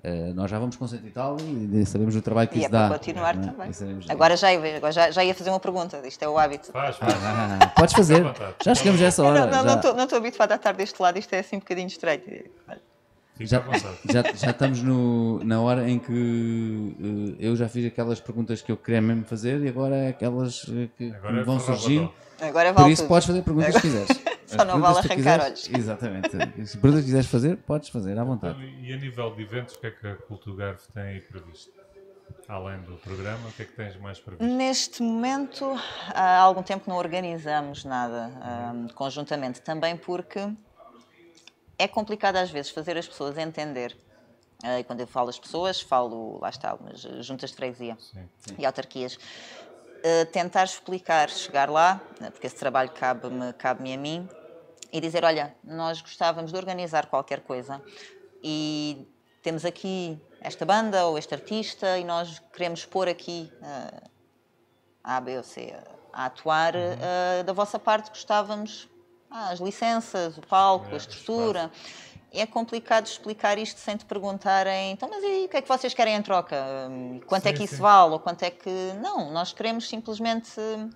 Uh, nós já vamos com cento e tal e sabemos o trabalho que E é isso dá. para continuar não é? também. E sabemos- Agora já, ia, agora já, já ia fazer uma pergunta, isto é o hábito. Faz, faz. Ah, podes fazer. Já chegamos a essa hora. não, não, já- não estou não estou habituada a estar deste lado, isto é assim um bocadinho Fica Já, já, já estamos no, na hora em que eh, eu já fiz aquelas perguntas que eu queria mesmo fazer e agora é aquelas eh, que Agora é vão forró surgir. Agora Por vale isso tudo. podes fazer perguntas que quiseres. Só As não vale arrancar quiseres- Exatamente. Se perguntas que quiseres fazer, podes fazer à vontade. Então, e a nível de eventos, o que é que a Cultugarve tem aí previsto? Além do programa, o que é que tens mais previsto? Neste momento, há algum tempo que não organizamos nada ahm, conjuntamente, também porque é complicado às vezes fazer as pessoas entender. Ah, e quando eu falo as pessoas, falo, lá está, algumas eh, juntas de freguesia Sim. e autarquias. Ah, tentar explicar, chegar lá, né, porque esse trabalho cabe-me cabe a mim, e dizer: olha, nós gostávamos de organizar qualquer coisa e temos aqui esta banda ou este artista e nós queremos pôr aqui ah, A, B ou C a atuar. ah, da vossa parte gostávamos ah, as licenças, o palco, a estrutura. É complicado explicar isto sem te perguntarem, então, mas e o que é que vocês querem em troca? Hum, Quanto é Sim, que isso sim. vale? Ou quanto é que. Não, nós queremos simplesmente hum,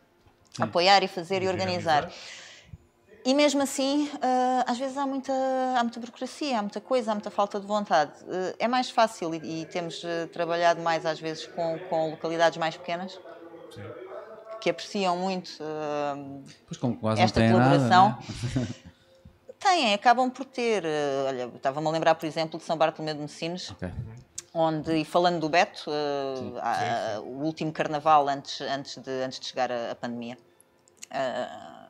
apoiar e fazer e organizar. Dinamizar. E mesmo assim, ah, às vezes há muita, há muita burocracia, há muita coisa, há muita falta de vontade. Ah, é mais fácil e, e temos ah, trabalhado mais às vezes com, com localidades mais pequenas Sim. que apreciam muito ah, Pois esta colaboração. nada. né? Têm, acabam por ter. ah, olha, estava-me a lembrar, por exemplo, de São Bartolomeu de Messinos, Ok. onde, e falando do Beto, ah, há- o último carnaval antes, antes, de, antes de chegar a, a pandemia. ah,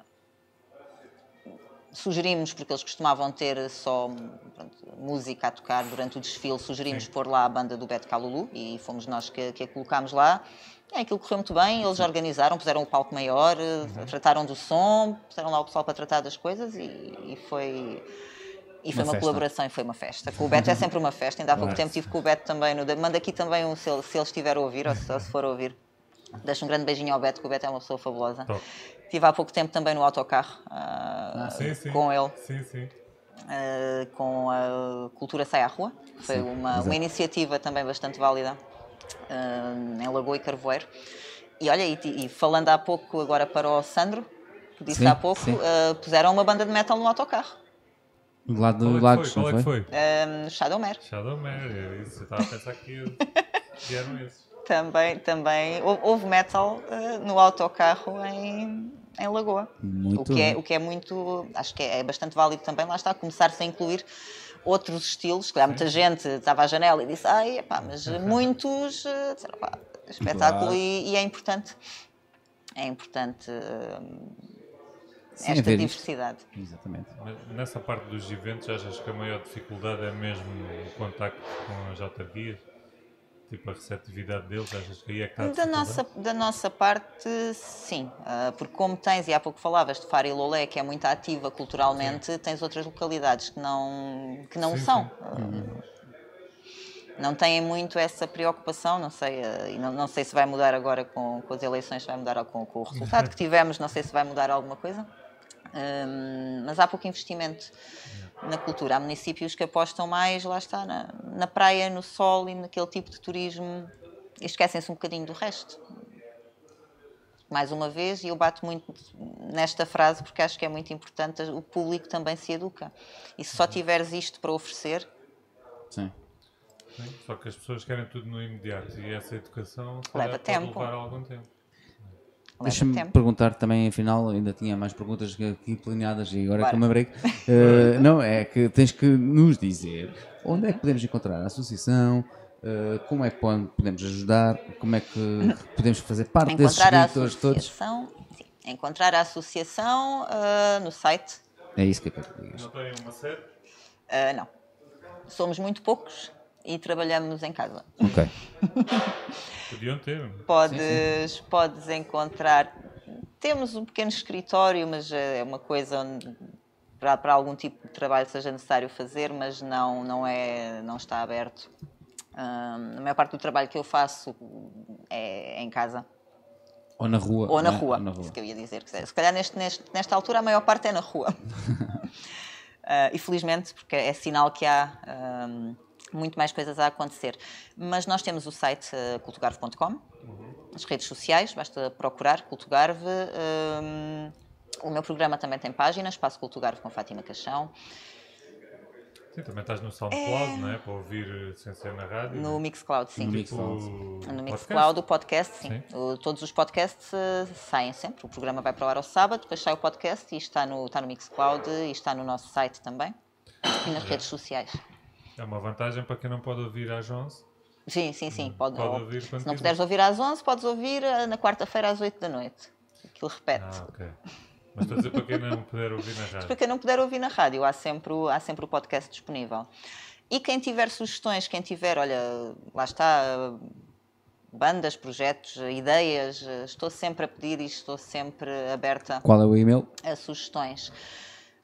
sugerimos, porque eles costumavam ter só pronto, música a tocar durante o desfile, sugerimos pôr lá a banda do Beto Calulu e fomos nós que, que a colocámos lá. É, aquilo correu muito bem, eles organizaram, puseram o palco maior, eh, trataram do som, puseram lá o pessoal para tratar das coisas e, e foi. E foi Uma uma, colaboração e foi uma festa. Com o Beto é sempre uma festa. Ainda há pouco tempo tive com o Beto também. No, manda aqui também um, se ele, se ele estiver a ouvir ou se, ou se for a ouvir. Deixa um grande beijinho ao Beto, que o Beto é uma pessoa fabulosa. Top. Estive há pouco tempo também no autocarro ah, Sim, sim. com ele, Sim, sim. ah, com a Cultura Sai à Rua. Foi Sim, uma, uma iniciativa também bastante válida ah, em Lagoa e Carvoeiro. E olha, e, e falando há pouco agora para o Sandro, que disse Sim, há pouco, ah, puseram uma banda de metal no autocarro. Do lado é do que Lagos, foi? Qual é que foi? foi? Ah, Shadowmare. Shadow Mare, era isso. Eu estava a pensar que, que eram esses. Também, também hou- houve metal ah, no autocarro em, em Lagoa. Muito o, que é, bem. o que é muito, acho que é, é bastante válido também, lá está, começar-se a incluir outros estilos, que há muita gente estava à janela e disse, ai, epá, mas muitos eh, disseram, pá, espetáculo Claro. e, e é importante. É importante Sim, esta haver isto. diversidade. Exatamente. Nessa parte dos eventos, achas que a maior dificuldade é mesmo o contacto com as autarquias? Tipo, a receptividade deles, achas que aí é que está Da nossa, da nossa parte, sim. Ah, porque como tens, e há pouco falavas de Faro e Lolé, que é muito ativa culturalmente, tens outras localidades que não, que não Sim, são. sim. Ah, Não têm muito essa preocupação, não sei, e não, não sei se vai mudar agora com, com as eleições, se vai mudar com, com o resultado que tivemos, não sei se vai mudar alguma coisa. Hum, mas há pouco investimento na cultura. Há municípios que apostam mais, lá está, na, na praia, no sol e naquele tipo de turismo e esquecem-se um bocadinho do resto. Mais uma vez, e eu bato muito nesta frase porque acho que é muito importante, o público também se educa. E se só tiveres isto para oferecer, Sim. Sim, Só que as pessoas querem tudo no imediato e essa educação Leva calhar, pode tempo. levar algum tempo. Deixa-me perguntar também, afinal, ainda tinha mais perguntas aqui planeadas e agora é que Bora. eu me lembrei. Eh, não, é que tens que nos dizer onde é que podemos encontrar a associação, eh, como é que podemos ajudar, como é que podemos fazer parte desses Encontrar escritores todos. associação, sim, encontrar a associação ah, no site. É isso que eu quero que digas. Não têm uma sede? Não. Somos muito poucos e trabalhamos em casa. Ok. Podiam ter. Podes, podes encontrar. Temos um pequeno escritório, mas é uma coisa onde para, para algum tipo de trabalho que seja necessário fazer, mas não, não, é, não está aberto. Um, a maior parte do trabalho que eu faço é, é em casa. Ou na rua. Ou na, rua, Ou na rua. Isso que eu ia dizer. Se calhar neste, neste, nesta altura a maior parte é na rua. uh, e felizmente, porque é sinal que há um, muito mais coisas a acontecer. Mas nós temos o site uh, cultogarve.com, uhum. as redes sociais, basta procurar Cultogarve. Um, o meu programa também tem página, Espaço Cultogarve com Fátima Caixão. Sim, também estás no SoundCloud, é... não é? Para ouvir sem ser na rádio. No Mixcloud, sim. No Mixcloud, no Mixcloud o podcast, sim. sim. O, todos os podcasts uh, saem sempre. O programa vai para o ar ao sábado, depois sai o podcast e está no, está no Mixcloud e está no nosso site também. E nas é. redes sociais. É uma vantagem para quem não pode ouvir às 11. Sim, sim, sim. Pode, pode ou, ouvir se não quiser. puderes ouvir às 11, podes ouvir eh, na quarta-feira às 8 da noite. Aquilo repete. Ah, ok. Mas estou a dizer para quem não puder ouvir na rádio. Para quem não puder ouvir na rádio, há sempre, há sempre o podcast disponível. E quem tiver sugestões, quem tiver, olha, lá está, bandas, projetos, ideias, estou sempre a pedir e estou sempre aberta. Qual é o e-mail? A sugestões.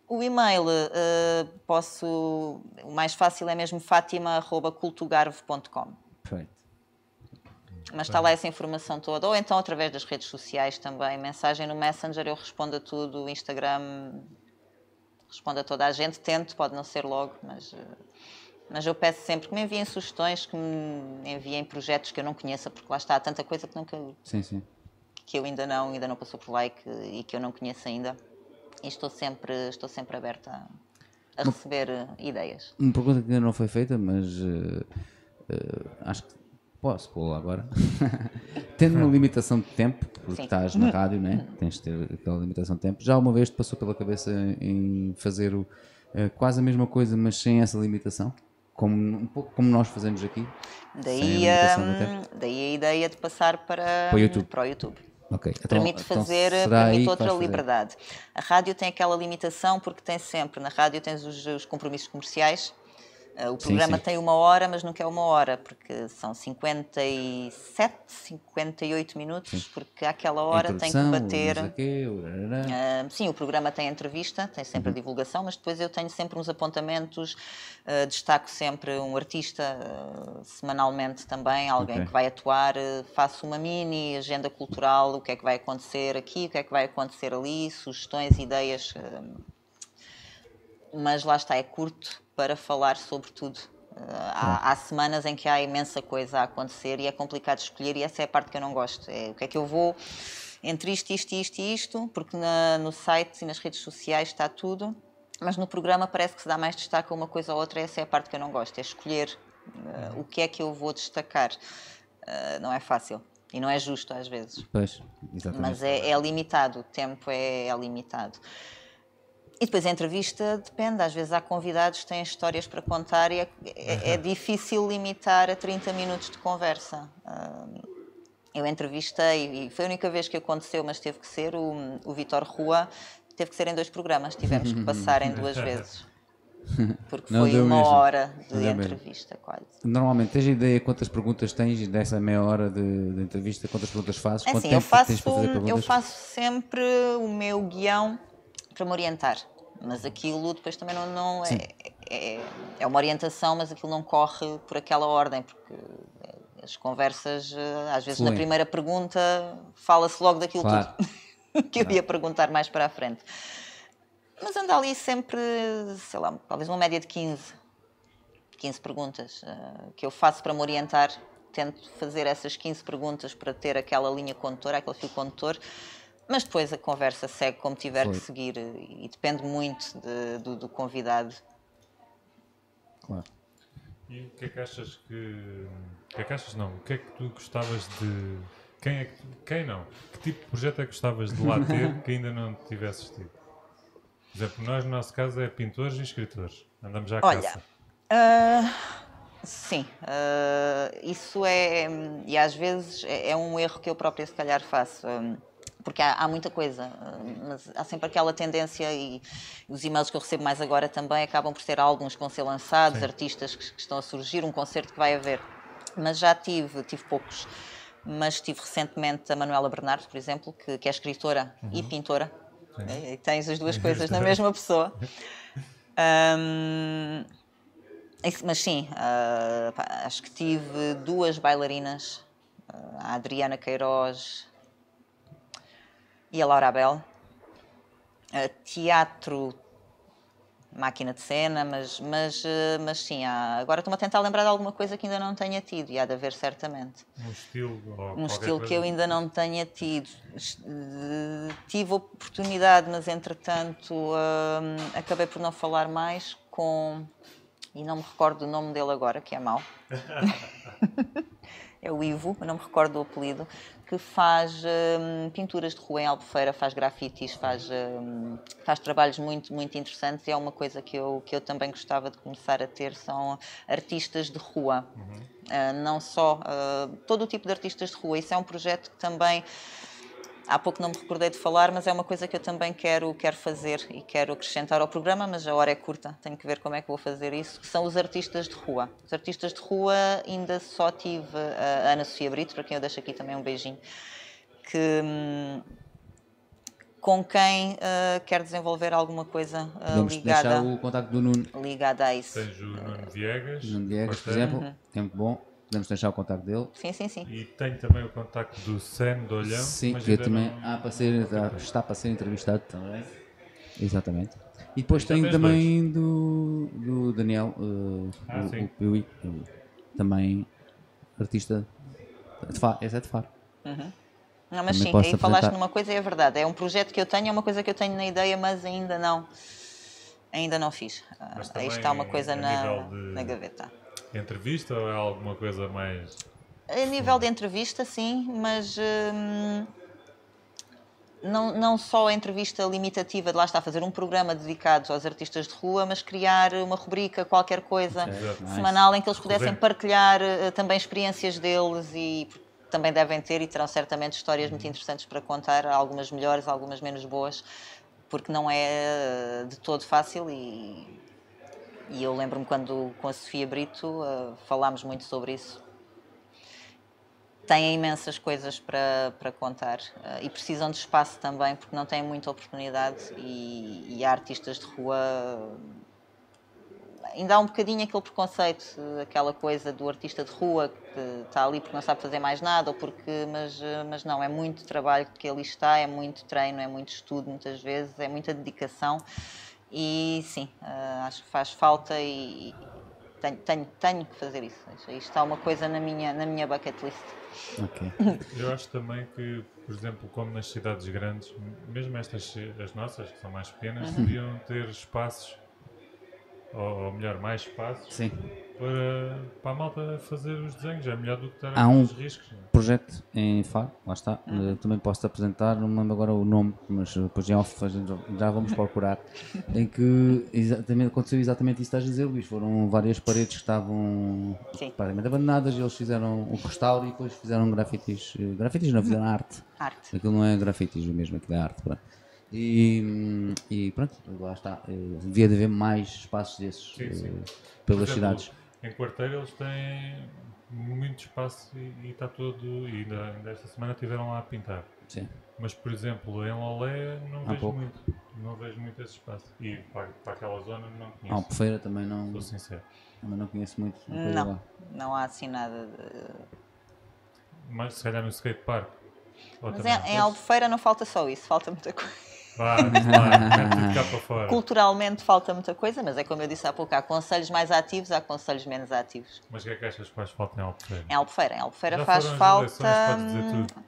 O e-mail uh, posso. O mais fácil é mesmo fatima.cultugarve.com. Perfeito mas está lá essa informação toda, ou então através das redes sociais também, mensagem no Messenger, eu respondo a tudo, Instagram, respondo a toda a gente, tento, pode não ser logo, mas, eh, mas eu peço sempre que me enviem sugestões, que me enviem projetos que eu não conheça, porque lá está, há tanta coisa que nunca... Sim, sim. Que eu ainda não, ainda não passou por like e que eu não conheço ainda. E estou sempre, estou sempre aberta a, a receber uma, eh, ideias. Uma pergunta que ainda não foi feita, mas uh, uh, acho que Posso pô agora. Tendo uma limitação de tempo, porque Sim. estás na rádio, né? tens de ter aquela limitação de tempo. Já uma vez te passou pela cabeça em fazer o, uh, quase a mesma coisa, mas sem essa limitação? Como, um pouco como nós fazemos aqui. Daí a, daí a ideia de passar para, para YouTube. Para o YouTube. Okay. Então, permite então fazer, permite outra liberdade. A rádio tem aquela limitação porque tem sempre, na rádio tens os, os compromissos comerciais, o programa sim, sim. tem uma hora, mas nunca é uma hora, porque são 57, 58 minutos, sim. porque àquela hora tem que bater. Uh, sim, o programa tem entrevista, tem sempre uhum. a divulgação, mas depois eu tenho sempre uns apontamentos, uh, destaco sempre um artista uh, semanalmente também, alguém okay. que vai atuar, faço uma mini agenda cultural, o que é que vai acontecer aqui, o que é que vai acontecer ali, sugestões, ideias. mas lá está, é curto para falar sobre tudo. Uh, há, há, semanas em que há imensa coisa a acontecer e é complicado escolher, e essa é a parte que eu não gosto. É o que é que eu vou entre isto, isto, isto e isto, porque na, no site e nas redes sociais está tudo, mas no programa parece que se dá mais destaque a uma coisa ou outra, e essa é a parte que eu não gosto, é escolher uh, o que é que eu vou destacar. Uh, não é fácil. E não é justo às vezes. Pois, exatamente. Mas é, é limitado, o tempo é, é limitado. E depois a entrevista depende, às vezes há convidados que têm histórias para contar e é, é, é difícil limitar a 30 minutos de conversa. Eu entrevistei, e foi a única vez que aconteceu, mas teve que ser, o, o Vitor Rua teve que ser em dois programas, tivemos que passar em duas vezes. Porque Não foi uma mesmo. hora de entrevista, quase. Normalmente, tens ideia quantas perguntas tens dessa meia hora de, de entrevista? Quantas perguntas fazes? É assim, eu faço, eu faço sempre o meu guião para me orientar. Mas aquilo depois também não, não é, é, é, uma orientação, mas aquilo não corre por aquela ordem, porque as conversas, eh, às vezes na primeira pergunta, fala-se logo daquilo claro. tudo que eu ia perguntar mais para a frente. Mas anda ali sempre, sei lá, talvez uma média de 15, 15 perguntas uh, que eu faço para me orientar. Tento fazer essas 15 perguntas para ter aquela linha condutora, aquele fio condutor mas depois a conversa segue como tiver Foi. que seguir e depende muito de, do, do, convidado. Claro. E o que é que achas que. O que é que achas não? O que é que tu gostavas de. Quem é que. Quem não? Que tipo de projeto é que gostavas de lá ter que ainda não tivesses tido? Por exemplo, nós no nosso caso é pintores e escritores. Andamos já à Olha, caça. Uh, sim, uh, isso é. E às vezes é, é, um erro que eu própria se calhar faço. Um, porque há, há, muita coisa, mas há sempre aquela tendência e os e-mails que eu recebo mais agora também acabam por ser álbuns que vão ser lançados, Sim. artistas que, que, estão a surgir, um concerto que vai haver. Mas já tive, tive poucos, mas tive recentemente a Manuela Bernardo, por exemplo, que, que é escritora uhum. e pintora. E, e tens as duas coisas na mesma pessoa. Isso- mas sim, pá, acho que tive duas bailarinas, ah, a Adriana Queiroz e a Laura Abel. Ah, teatro, máquina de cena, mas, mas, ah, mas sim, há- agora estou-me a tentar lembrar de alguma coisa que ainda não tenha tido, e há de haver certamente Um estilo um estilo que eu ainda não tenha tido. Eh, Tive oportunidade, mas entretanto hum, acabei por não falar mais com. E não me recordo do nome dele agora, que é mau. é o Ivo, não me recordo do apelido, que faz hum, pinturas de rua em Albufeira, faz grafites, faz, hum, faz trabalhos muito, muito interessantes e é uma coisa que eu, que eu também gostava de começar a ter, são artistas de rua. Uh, não só uh, todo o tipo de artistas de rua. Isso é um projeto que também há pouco não me recordei de falar, mas é uma coisa que eu também quero, quero fazer e quero acrescentar ao programa, mas a hora é curta, tenho que ver como é que vou fazer isso, que são os artistas de rua. Os artistas de rua ainda só tive a Ana Sofia Brito, para quem eu deixo aqui também um beijinho, que hum, com quem uh, quer desenvolver alguma coisa uh, Podemos ligada, deixar o contacto do Nuno, ligada a isso. Tens o Nuno Viegas. Nuno Diegas, por exemplo, é muito bom. Podemos deixar o contacto dele. Sim, sim, sim. E tenho também o contacto do Sam de Olhão. Sim, mas que também não- há para ser, está, está para ser entrevistado também. Exatamente. E depois tem também do, do Daniel, uh, Ah, o, sim. o Piuí, uh, também artista de Faro, é de Faro. Não, mas Também sim, aí falaste numa coisa e é verdade. É um projeto que eu tenho, é uma coisa que eu tenho na ideia, mas ainda não, ainda não fiz. Ah, Mas aí está uma coisa na, de- na gaveta. Entrevista ou é alguma coisa mais. A nível de entrevista, sim, mas hum, não, não só a entrevista limitativa de lá está fazer um programa dedicado aos artistas de rua, mas criar uma rubrica, qualquer coisa Exato. semanal em que eles pudessem partilhar eh, também experiências deles e também devem ter e terão certamente histórias muito interessantes para contar, algumas melhores, algumas menos boas, porque não é eh, de todo fácil e, e eu lembro-me quando com a Sofia Brito eh, falámos muito sobre isso. Têm imensas coisas para, para contar eh, e precisam de espaço também porque não têm muita oportunidade e, e há artistas de rua ainda há um bocadinho aquele preconceito aquela coisa do artista de rua que está ali porque não sabe fazer mais nada ou porque mas mas não é muito trabalho que ali está é muito treino é muito estudo muitas vezes é muita dedicação e sim eh, acho que faz falta e, tenho, tenho, tenho que fazer isso isto está uma coisa na minha na minha bucket list Ok. Eu acho também que, por exemplo, como nas cidades grandes, mesmo estas, as nossas, que são mais pequenas, Uhum. deviam ter espaços, ou, ou melhor, mais espaços, Sim. para, para a malta fazer os desenhos. É melhor do que estar Há a um- os riscos. não é? Projeto em Faro, lá está. Uhum. Uh, também posso te apresentar, não me lembro agora o nome, mas depois em off a gente já vamos procurar. em que exatamente, aconteceu exatamente isso que estás a dizer, Luís. Foram várias paredes que estavam Sim. praticamente abandonadas e eles fizeram o restauro e depois fizeram grafites. eh, Grafites não, fizeram arte. arte Aquilo não é grafites mesmo, aquilo é arte. Pronto. E, e pronto, lá está. Eh, Devia de haver mais espaços desses Sim, sim. eh, pelas exemplo, cidades. Em quarteiro eles têm muito espaço e, e está todo. E ainda, ainda esta semana estiveram lá a pintar. Sim. Mas, por exemplo, em Lolé não Há vejo pouco. muito. Não vejo muito esse espaço. E para, para aquela zona não conheço. Albufeira também não, Sou sincero. também não conheço muito. não não não há assim nada de... Mas se calhar no skatepark. Mas também em? Albufeira não falta só isso falta muita coisa Fora. culturalmente falta muita coisa mas é como eu disse há pouco há conselhos mais ativos há conselhos menos ativos Mas o que é que achas que faz falta em Albufeira? em Albufeira em Albufeira Já faz falta.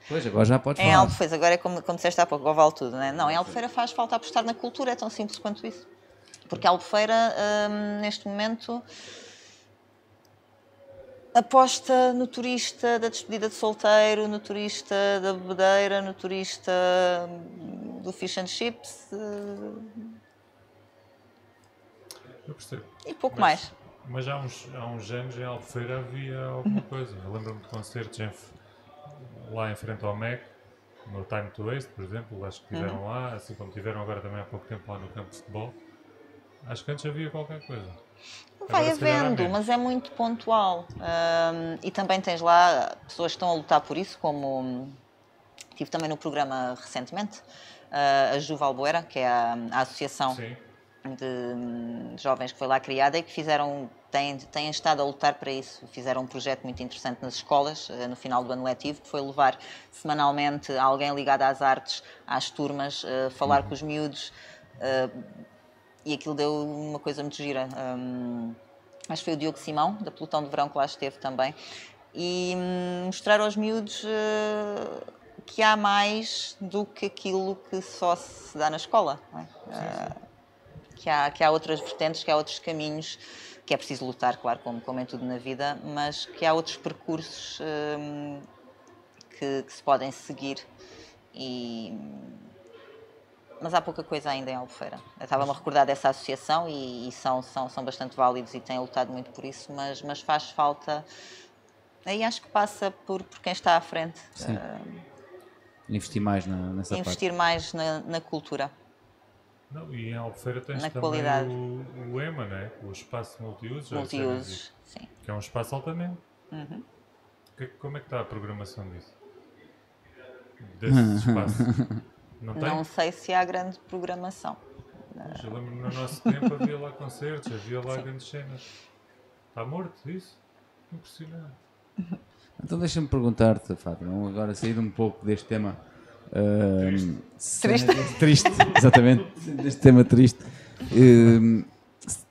Pois, agora já podes Em falar. Albufeira, agora é como, como disseste há pouco, agora vale tudo, né? Não, em Albufeira faz falta apostar na cultura, é tão simples quanto isso. Porque a Albufeira, hum, neste momento, aposta no turista da despedida de solteiro, no turista da bebedeira, no turista hum, do fish and chips eh, Eu percebo. e pouco Mas- mais. Mas há uns, há uns anos em Albufeira havia alguma coisa. Eu lembro-me de concertos em, lá em frente ao MEC, no Time to Waste, por exemplo, acho que tiveram lá, assim como tiveram agora também há pouco tempo lá no campo de futebol. Acho que antes havia qualquer coisa. Vai havendo, mas é muito pontual. Hum, e também tens lá pessoas que estão a lutar por isso, como tive também no programa recentemente, a Juva Alboera, que é a, a associação Sim. de jovens que foi lá criada e que fizeram têm, têm estado a lutar para isso. Fizeram um projeto muito interessante nas escolas, eh, no final do ano letivo, que foi levar semanalmente alguém ligado às artes, às turmas, eh, falar com os miúdos. eh, e aquilo deu uma coisa muito gira. Acho que foi o Diogo Simão, da Pelotão de Verão, que lá esteve também. E hum, mostrar aos miúdos que há mais do que aquilo que só se dá na escola. é? Eh, que há, que há outras vertentes, que há outros caminhos, que é preciso lutar, claro, como, como em tudo na vida, mas que há outros percursos hum, que, que se podem seguir. E, mas há pouca coisa ainda em Albufeira. Eu estava-me a recordar dessa associação e, e são, são, são bastante válidos e têm lutado muito por isso, mas, mas faz falta. Aí acho que passa por, por quem está à frente. Sim. eh, Investir mais na, nessa investir mais na, na cultura. Não, e em Albufeira tens Na também qualidade. o, o EMA, né? o espaço multiusos. Multiusos, sim. Que é um espaço altamente. Uhum. Que- como é que está a programação disso? Desse espaço? Não tem? Não sei se há grande programação. Mas Eu lembro no nosso tempo havia lá concertos, havia lá grandes cenas. Está morto isso? Impressionante. Então deixa-me perguntar-te, Fátima, vamos agora sair um pouco deste tema. cena Triste. triste, exatamente, deste tema triste. Ahm,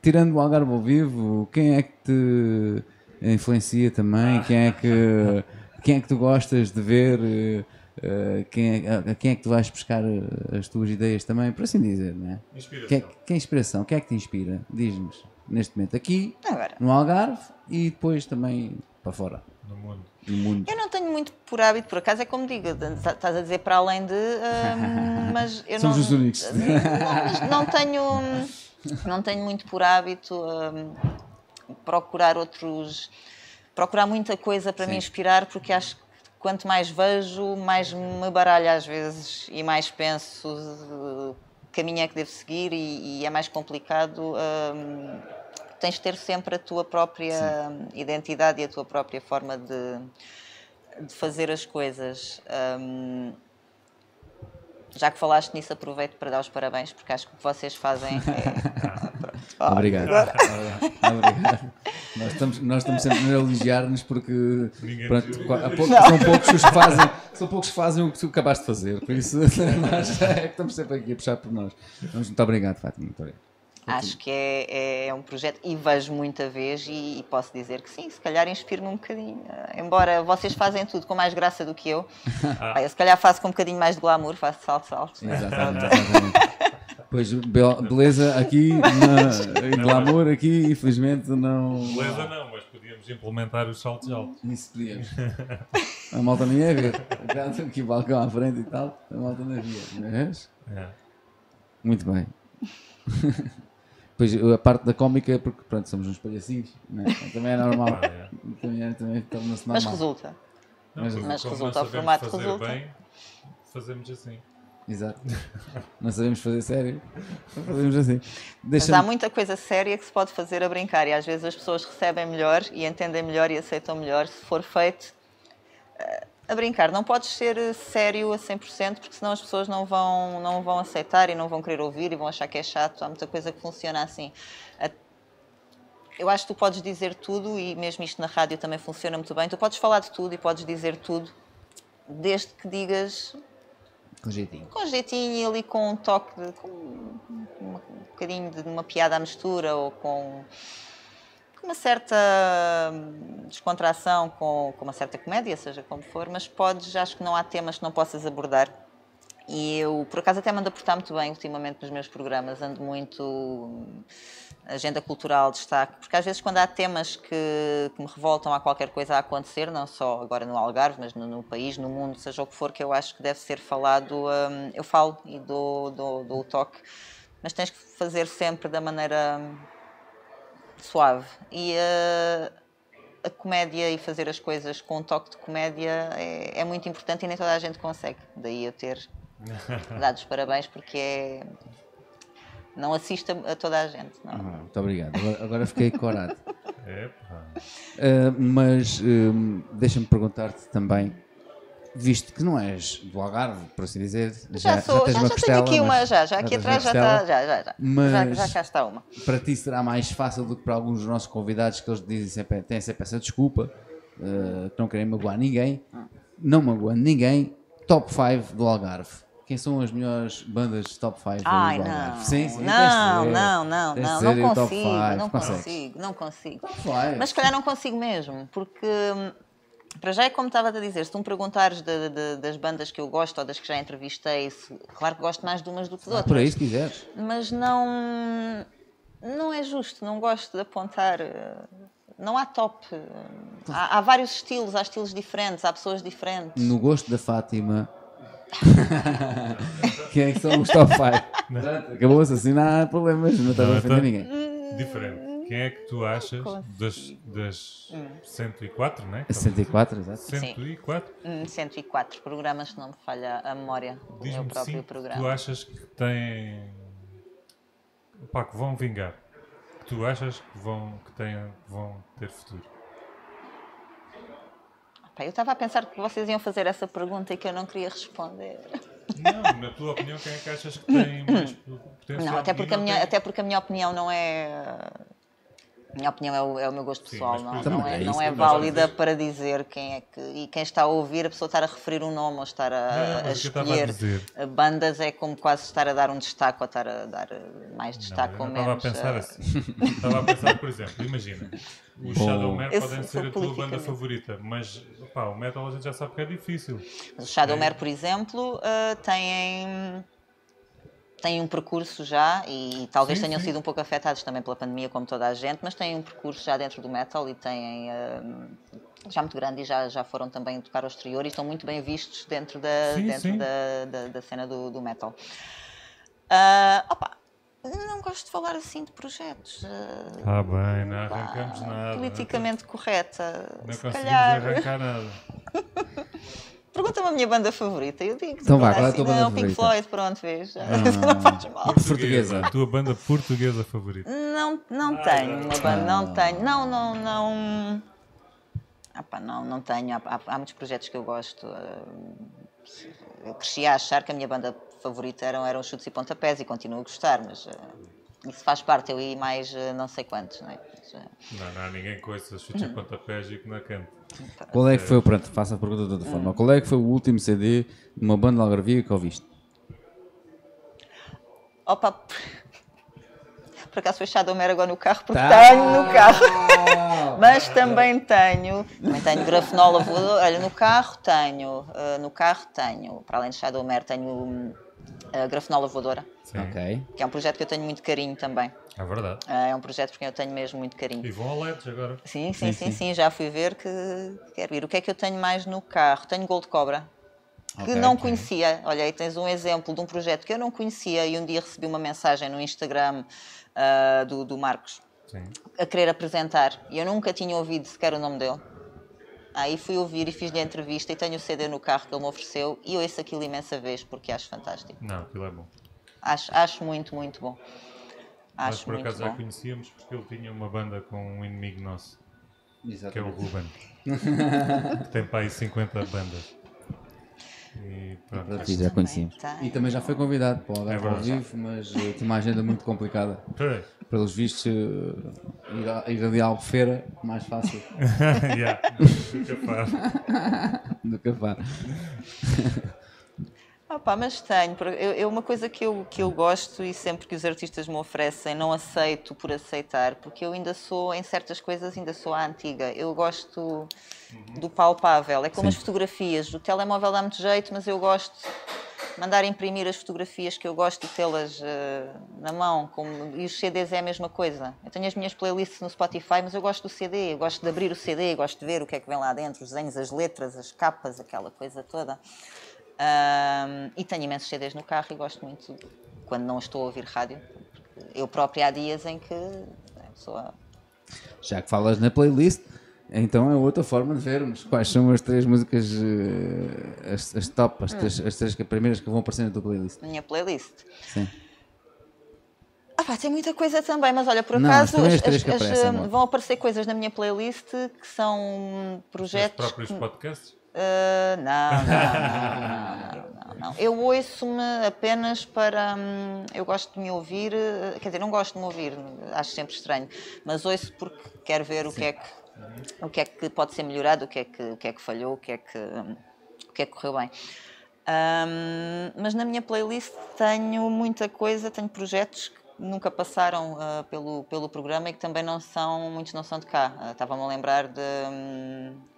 tirando o Algarve ao vivo, quem é que te influencia também? Quem é que, quem é que tu gostas de ver? eh, quem é, a quem é que tu vais buscar as tuas ideias também, por assim dizer, não é? Inspiração. Quem é, que- quem é inspiração? Quem é que te inspira? Diz-nos, neste momento, aqui, Agora, no Algarve e depois também para fora, No mundo. No mundo. eu não tenho muito por hábito, por acaso é como digo, estás a dizer para além de. hum, mas eu Somos não, os únicos. Não, não tenho, não tenho muito por hábito hum, procurar outros. procurar muita coisa para me Sim. inspirar, porque acho que quanto mais vejo, mais me baralho às vezes e mais penso que caminho é que devo seguir e, e é mais complicado. hum, tens de ter sempre a tua própria identidade e a tua própria forma de, de fazer as coisas. Hum, já que falaste nisso, aproveito para dar os parabéns, porque acho que o que vocês fazem é. Obrigado. Obrigado. Nós estamos, nós estamos sempre a elogiar-nos porque pronto, pouco- são poucos os que fazem, são poucos que fazem o que tu acabaste de fazer. Por isso nós é que estamos sempre aqui a puxar por nós. Mas muito obrigado, Fátima. Muito obrigado. Acho que é, é um projeto e vejo muita vez e, e posso dizer que sim, se calhar inspiro-me um bocadinho. Embora vocês fazem tudo com mais graça do que eu, pá, eu se calhar faço com um bocadinho mais de glamour, faço salto, salto. Exatamente. exatamente. Pois, be- beleza aqui, na, glamour aqui, infelizmente não. Beleza não, mas podíamos implementar os saltos altos. Isso podíamos. A malta nem ia ver. Aqui o balcão à frente e tal, a malta não via. Mas, É. muito bem. Pois a parte da cómica é porque pronto, somos uns palhacinhos, né? também é normal. Ah, é. Também, é- também torna-se Mas normal. resulta. Não, Mas- mas resulta, o formato fazer resulta. bem, fazemos assim. Exato. Não sabemos fazer sério. Fazemos assim. Mas há muita coisa séria que se pode fazer a brincar e às vezes as pessoas recebem melhor e entendem melhor e aceitam melhor se for feito eh, a brincar. Não podes ser eh, sério a 100% porque senão as pessoas não vão, não vão aceitar e não vão querer ouvir e vão achar que é chato. Há muita coisa que funciona assim. Eu acho que tu podes dizer tudo e mesmo isto na rádio também funciona muito bem. Tu podes falar de tudo e podes dizer tudo desde que digas Com jeitinho. com jeitinho e ali com um toque, de, com um bocadinho de uma piada à mistura ou com uma certa hum, descontração, com, com uma certa comédia, seja como for, mas podes, acho que não há temas que não possas abordar. E eu, por acaso, até me ando a portar muito bem ultimamente nos meus programas, ando muito hum, agenda cultural, destaque, porque às vezes quando há temas que, que me revoltam a qualquer coisa a acontecer, não só agora no Algarve, mas no, no país, no mundo, seja o que for, que eu acho que deve ser falado, hum, eu falo e dou, dou, dou o toque, mas tens que fazer sempre da maneira suave. E uh, a comédia e fazer as coisas com um toque de comédia é, é muito importante e nem toda a gente consegue. Daí eu ter dado os parabéns porque é. Não assista a toda a gente. Não. Ah, muito obrigado. Agora, agora fiquei corado. É, pá. Uh, mas um, deixa-me perguntar-te também visto que não és do Algarve, por assim dizer, Já, já, sou, tens já, uma já costela, tenho aqui uma, já, já aqui atrás já está, já, já, já. já. Mas- Já cá está uma. Para ti será mais fácil do que para alguns dos nossos convidados que eles dizem sempre, têm sempre essa desculpa, eh, que não querem magoar ninguém, não magoando ninguém, top 5 do Algarve. Quem são as melhores bandas de top 5 Ai, do não. Algarve? Sim, sim, não, dizer. não, não, não, não o top consigo, não consigo, não consigo. Mas se calhar não consigo mesmo, porque hum, para já é como estava a dizer, se tu me perguntares de- de- das bandas que eu gosto ou das que já entrevistei, se- claro que gosto mais de umas do que de Ah, outras. por aí, se quiseres. mas não não é justo, não gosto de apontar. eh, Não há top. Há, há vários estilos, há estilos diferentes, há pessoas diferentes. No gosto da Fátima. Quem é que são os top 5? Acabou-se assim, não há problemas, não estás a ofender ninguém. Diferente. Quem é que tu achas das, das Hum. 104, né? 64, exato. 104? Hum, 104 programas, se não me falha a memória. O meu Diz-me próprio sim que programa. tu achas que têm. Pá, que vão vingar. Que tu achas que vão, que têm, que vão ter futuro. Pá, eu estava a pensar que vocês iam fazer essa pergunta e que eu não queria responder. Não, na tua opinião, quem é que achas que tem mais potencial? Não, até porque, a minha, tem- até porque a minha opinião não é. A minha opinião é o, é o meu gosto Sim, pessoal, mas, não, não é, é não é nós vamos válida dizer. para dizer quem é que. E quem está a ouvir, a pessoa estar a referir um nome ou estar a, Não, a o a escolher dizer. bandas é como quase estar a dar um destaque ou estar a dar mais Não, destaque eu ou não estava a menos. pensar eh, assim. Estava a pensar, por exemplo, imagina, os Shadowmare podem ser a tua banda favorita, mas o metal a gente já sabe que é difícil. Mas o Shadowmare, por exemplo, eh, têm, têm um percurso já, e talvez Sim, tenham sim. sido um pouco afetados também pela pandemia, como toda a gente, mas têm um percurso já dentro do metal e têm. eh, já muito grande e já, já foram também tocar ao exterior e estão muito bem vistos dentro da, Sim, dentro. Da, da, da cena do, do metal. Ah, opa, não gosto de falar assim de projetos. ah, Está bem, não pá, arrancamos nada. Politicamente correta. Não Se conseguimos calhar. arrancar nada. Pergunta-me a minha banda favorita. Eu digo Então vá, qual é a tua banda não, Pink? Floyd, pronto, vês. não faz mal. Portuguesa. A tua banda portuguesa favorita. Não, não tenho uma banda, não tenho. Não, não, não. Ah, pá, não, não tenho. Há, há- há muitos projetos que eu gosto. eh, Eu cresci a achar que a minha banda favorita eram, eram chutes e pontapés e continuo a gostar, mas eh, isso faz parte. Eu ia mais eh, não sei quantos, não é? Eh, Não, não há ninguém com esses chutes e pontapés e que não cante. Qual é que foi, pronto, faço a pergunta de outra forma. Qual é que foi o último CD de uma banda de Algarvia que ouviste? Opa, por acaso foi Shadowmare agora no carro, porque Tá. tenho no carro. Mas também tenho, também tenho grafenola voadora. Olha, no carro tenho, eh, no carro tenho, para além de Shadowmare, tenho hum, a grafenola voadora, Sim, Ok. que é um projeto que eu tenho muito carinho também. é verdade. Eh, É um projeto por quem eu tenho mesmo muito carinho. E vão ao LEDs agora. Sim, sim, sim, sim, já fui ver que quero ir. O que é que eu tenho mais no carro? Tenho Gold Cobra, que Ok, não ok. conhecia. Olha, aí tens um exemplo de um projeto que eu não conhecia e um dia recebi uma mensagem no Instagram ah, do, do Marcos Sim. a querer apresentar e eu nunca tinha ouvido sequer o nome dele. Aí fui ouvir e fiz-lhe a entrevista e tenho o CD no carro que ele me ofereceu e ouço aquilo imensa vez porque acho fantástico. Não, aquilo é bom. Acho, acho muito, muito bom. Nós Acho por muito acaso já conhecíamos porque ele tinha uma banda com um inimigo nosso, que é o Exatamente. Ruben. que tem para aí 50 bandas. E pronto. Pronto, e já conhecíamos. tem. E também já foi convidado para o Algarve É ao vivo, mas eh, tinha uma agenda muito complicada. Pois. Pelos vistos, eh, ir a- ir ali à Albufeira, mais fácil yeah. Do que a Faro. Pá, mas tenho. eu- uma coisa que eu, que eu gosto e sempre que os artistas me oferecem, não aceito por aceitar, porque eu ainda sou, em certas coisas, ainda sou a antiga. Eu gosto do palpável. É como Sim. as fotografias. O telemóvel dá muito jeito, mas eu gosto de mandar imprimir as fotografias que eu gosto de tê-las eh, na mão. Como, e os CDs é a mesma coisa. Eu tenho as minhas playlists no Spotify, mas eu gosto do CD. Eu gosto de abrir o CD, gosto de ver o que é que vem lá dentro, os desenhos, as letras, as capas, aquela coisa toda. Ahm, e tenho imensos CDs no carro e gosto muito quando não estou a ouvir rádio. Eu própria há dias em que a pessoa. Já que falas na playlist, então é outra forma de vermos quais são as três músicas, eh, as, as top, as, três, as três que- primeiras que vão aparecer na tua playlist. na minha playlist. Sim. Ah pá, tem muita coisa também, mas olha, por Não, acaso também as as- que as- aparecem, as, amor. vão aparecer coisas na minha playlist que são Os projetos. próprios podcasts. Uh, não, não, não, não, não, Eu ouço-me apenas para. Hum, eu gosto de me ouvir, uh, quer dizer, não gosto de me ouvir, acho sempre estranho, mas ouço porque quero ver o que, é que, o que é que pode ser melhorado, o que é que, o que, é que falhou, o que é que, um, o que é que correu bem. Um, mas na minha playlist tenho muita coisa, tenho projetos que nunca passaram uh, pelo, pelo programa e que também não são, muitos não são de cá. Uh, Estava-me a lembrar de. Um,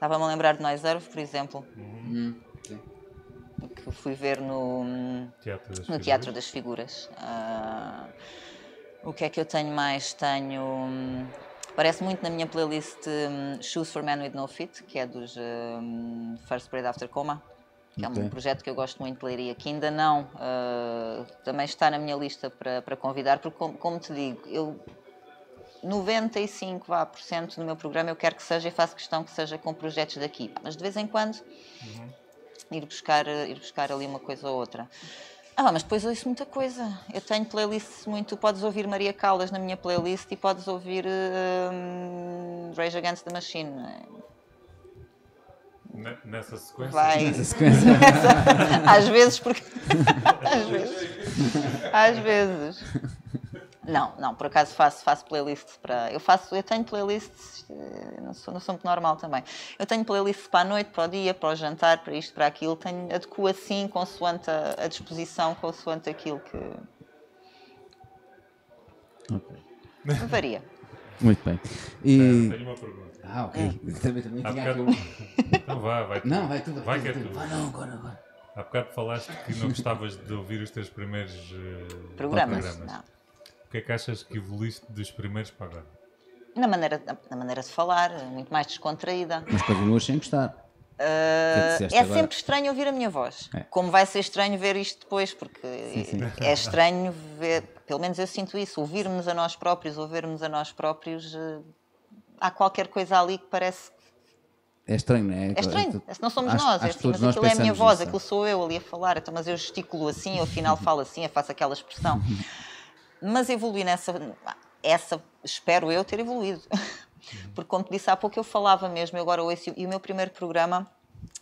Estava-me a lembrar de Noiserve, por exemplo. Uhum. Que fui ver no Teatro das no Figuras. Teatro das Figuras. Uh, o que é que eu tenho mais? Tenho. Um, Parece muito na minha playlist um, Shoes for Men with No Fit, que é dos um, First Parade After Coma, que okay. é um projeto que eu gosto muito de Leiria, que ainda não, uh, também está na minha lista para, para convidar, porque, como, como te digo, eu 95% vá, por cento do meu programa eu quero que seja e faço questão que seja com projetos daqui, mas de vez em quando uhum. ir, buscar, ir buscar ali uma coisa ou outra. Ah, mas depois ouço muita coisa. Eu tenho playlists muito. Podes ouvir Maria Caldas na minha playlist e podes ouvir um, Rage Against the Machine. Nessa sequência? Vai. Nessa sequência. Às vezes, porque. Às vezes. Às vezes. Não, não, por acaso faço, faço playlists para. Eu faço, eu tenho playlists, eh, não sou, não sou muito normal também. Eu tenho playlists para a noite, para o dia, para o jantar, para isto, para aquilo. Tenho, adequo assim, consoante a, a disposição, consoante aquilo que. Ok. Varia. Muito bem. E... Tenho uma pergunta. Ah, ok. Também, também Há tinha bocado- aqui Então vá, vai tu. Não, vai tu. Vai é tu. tu. Vai não, agora, agora. Há bocado falaste que não gostavas de ouvir os teus primeiros eh, Programas. Não. O que é que achas que evoluíste dos primeiros para agora? Na maneira, na maneira de falar, muito mais descontraída. Mas continuas sem gostar. Uh, é agora? sempre estranho ouvir a minha voz. É. Como vai ser estranho ver isto depois, porque sim. é estranho ver, pelo menos eu sinto isso, ouvirmos a nós próprios, ouvirmos a nós próprios, uh, há qualquer coisa ali que parece. É estranho, não é? É estranho, não somos Acho- nós, é acho que assim, mas nós aquilo é a minha voz, nisso, é. aquilo sou eu ali a falar, então, mas eu gesticulo assim, eu afinal falo assim, eu faço aquela expressão. Mas evolui nessa. Essa, espero eu ter evoluído. Porque, como te disse há pouco, eu falava mesmo, eu agora ouço. E o meu primeiro programa,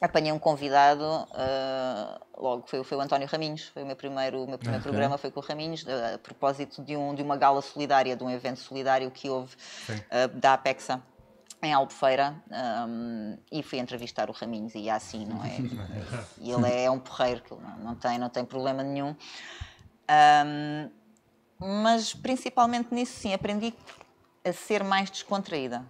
apanhei um convidado, ah, logo foi, foi o António Raminhos, foi o meu primeiro, o meu primeiro Ok. programa, foi com o Raminhos, a, a propósito de, um, de uma gala solidária, de um evento solidário que houve ah, da Apexa. Em Albufeira, um, e fui entrevistar o Raminhos, e é assim, não é? E ele é um porreiro, que não, não, tem, não tem problema nenhum. Um, mas principalmente nisso, sim, aprendi a ser mais descontraída.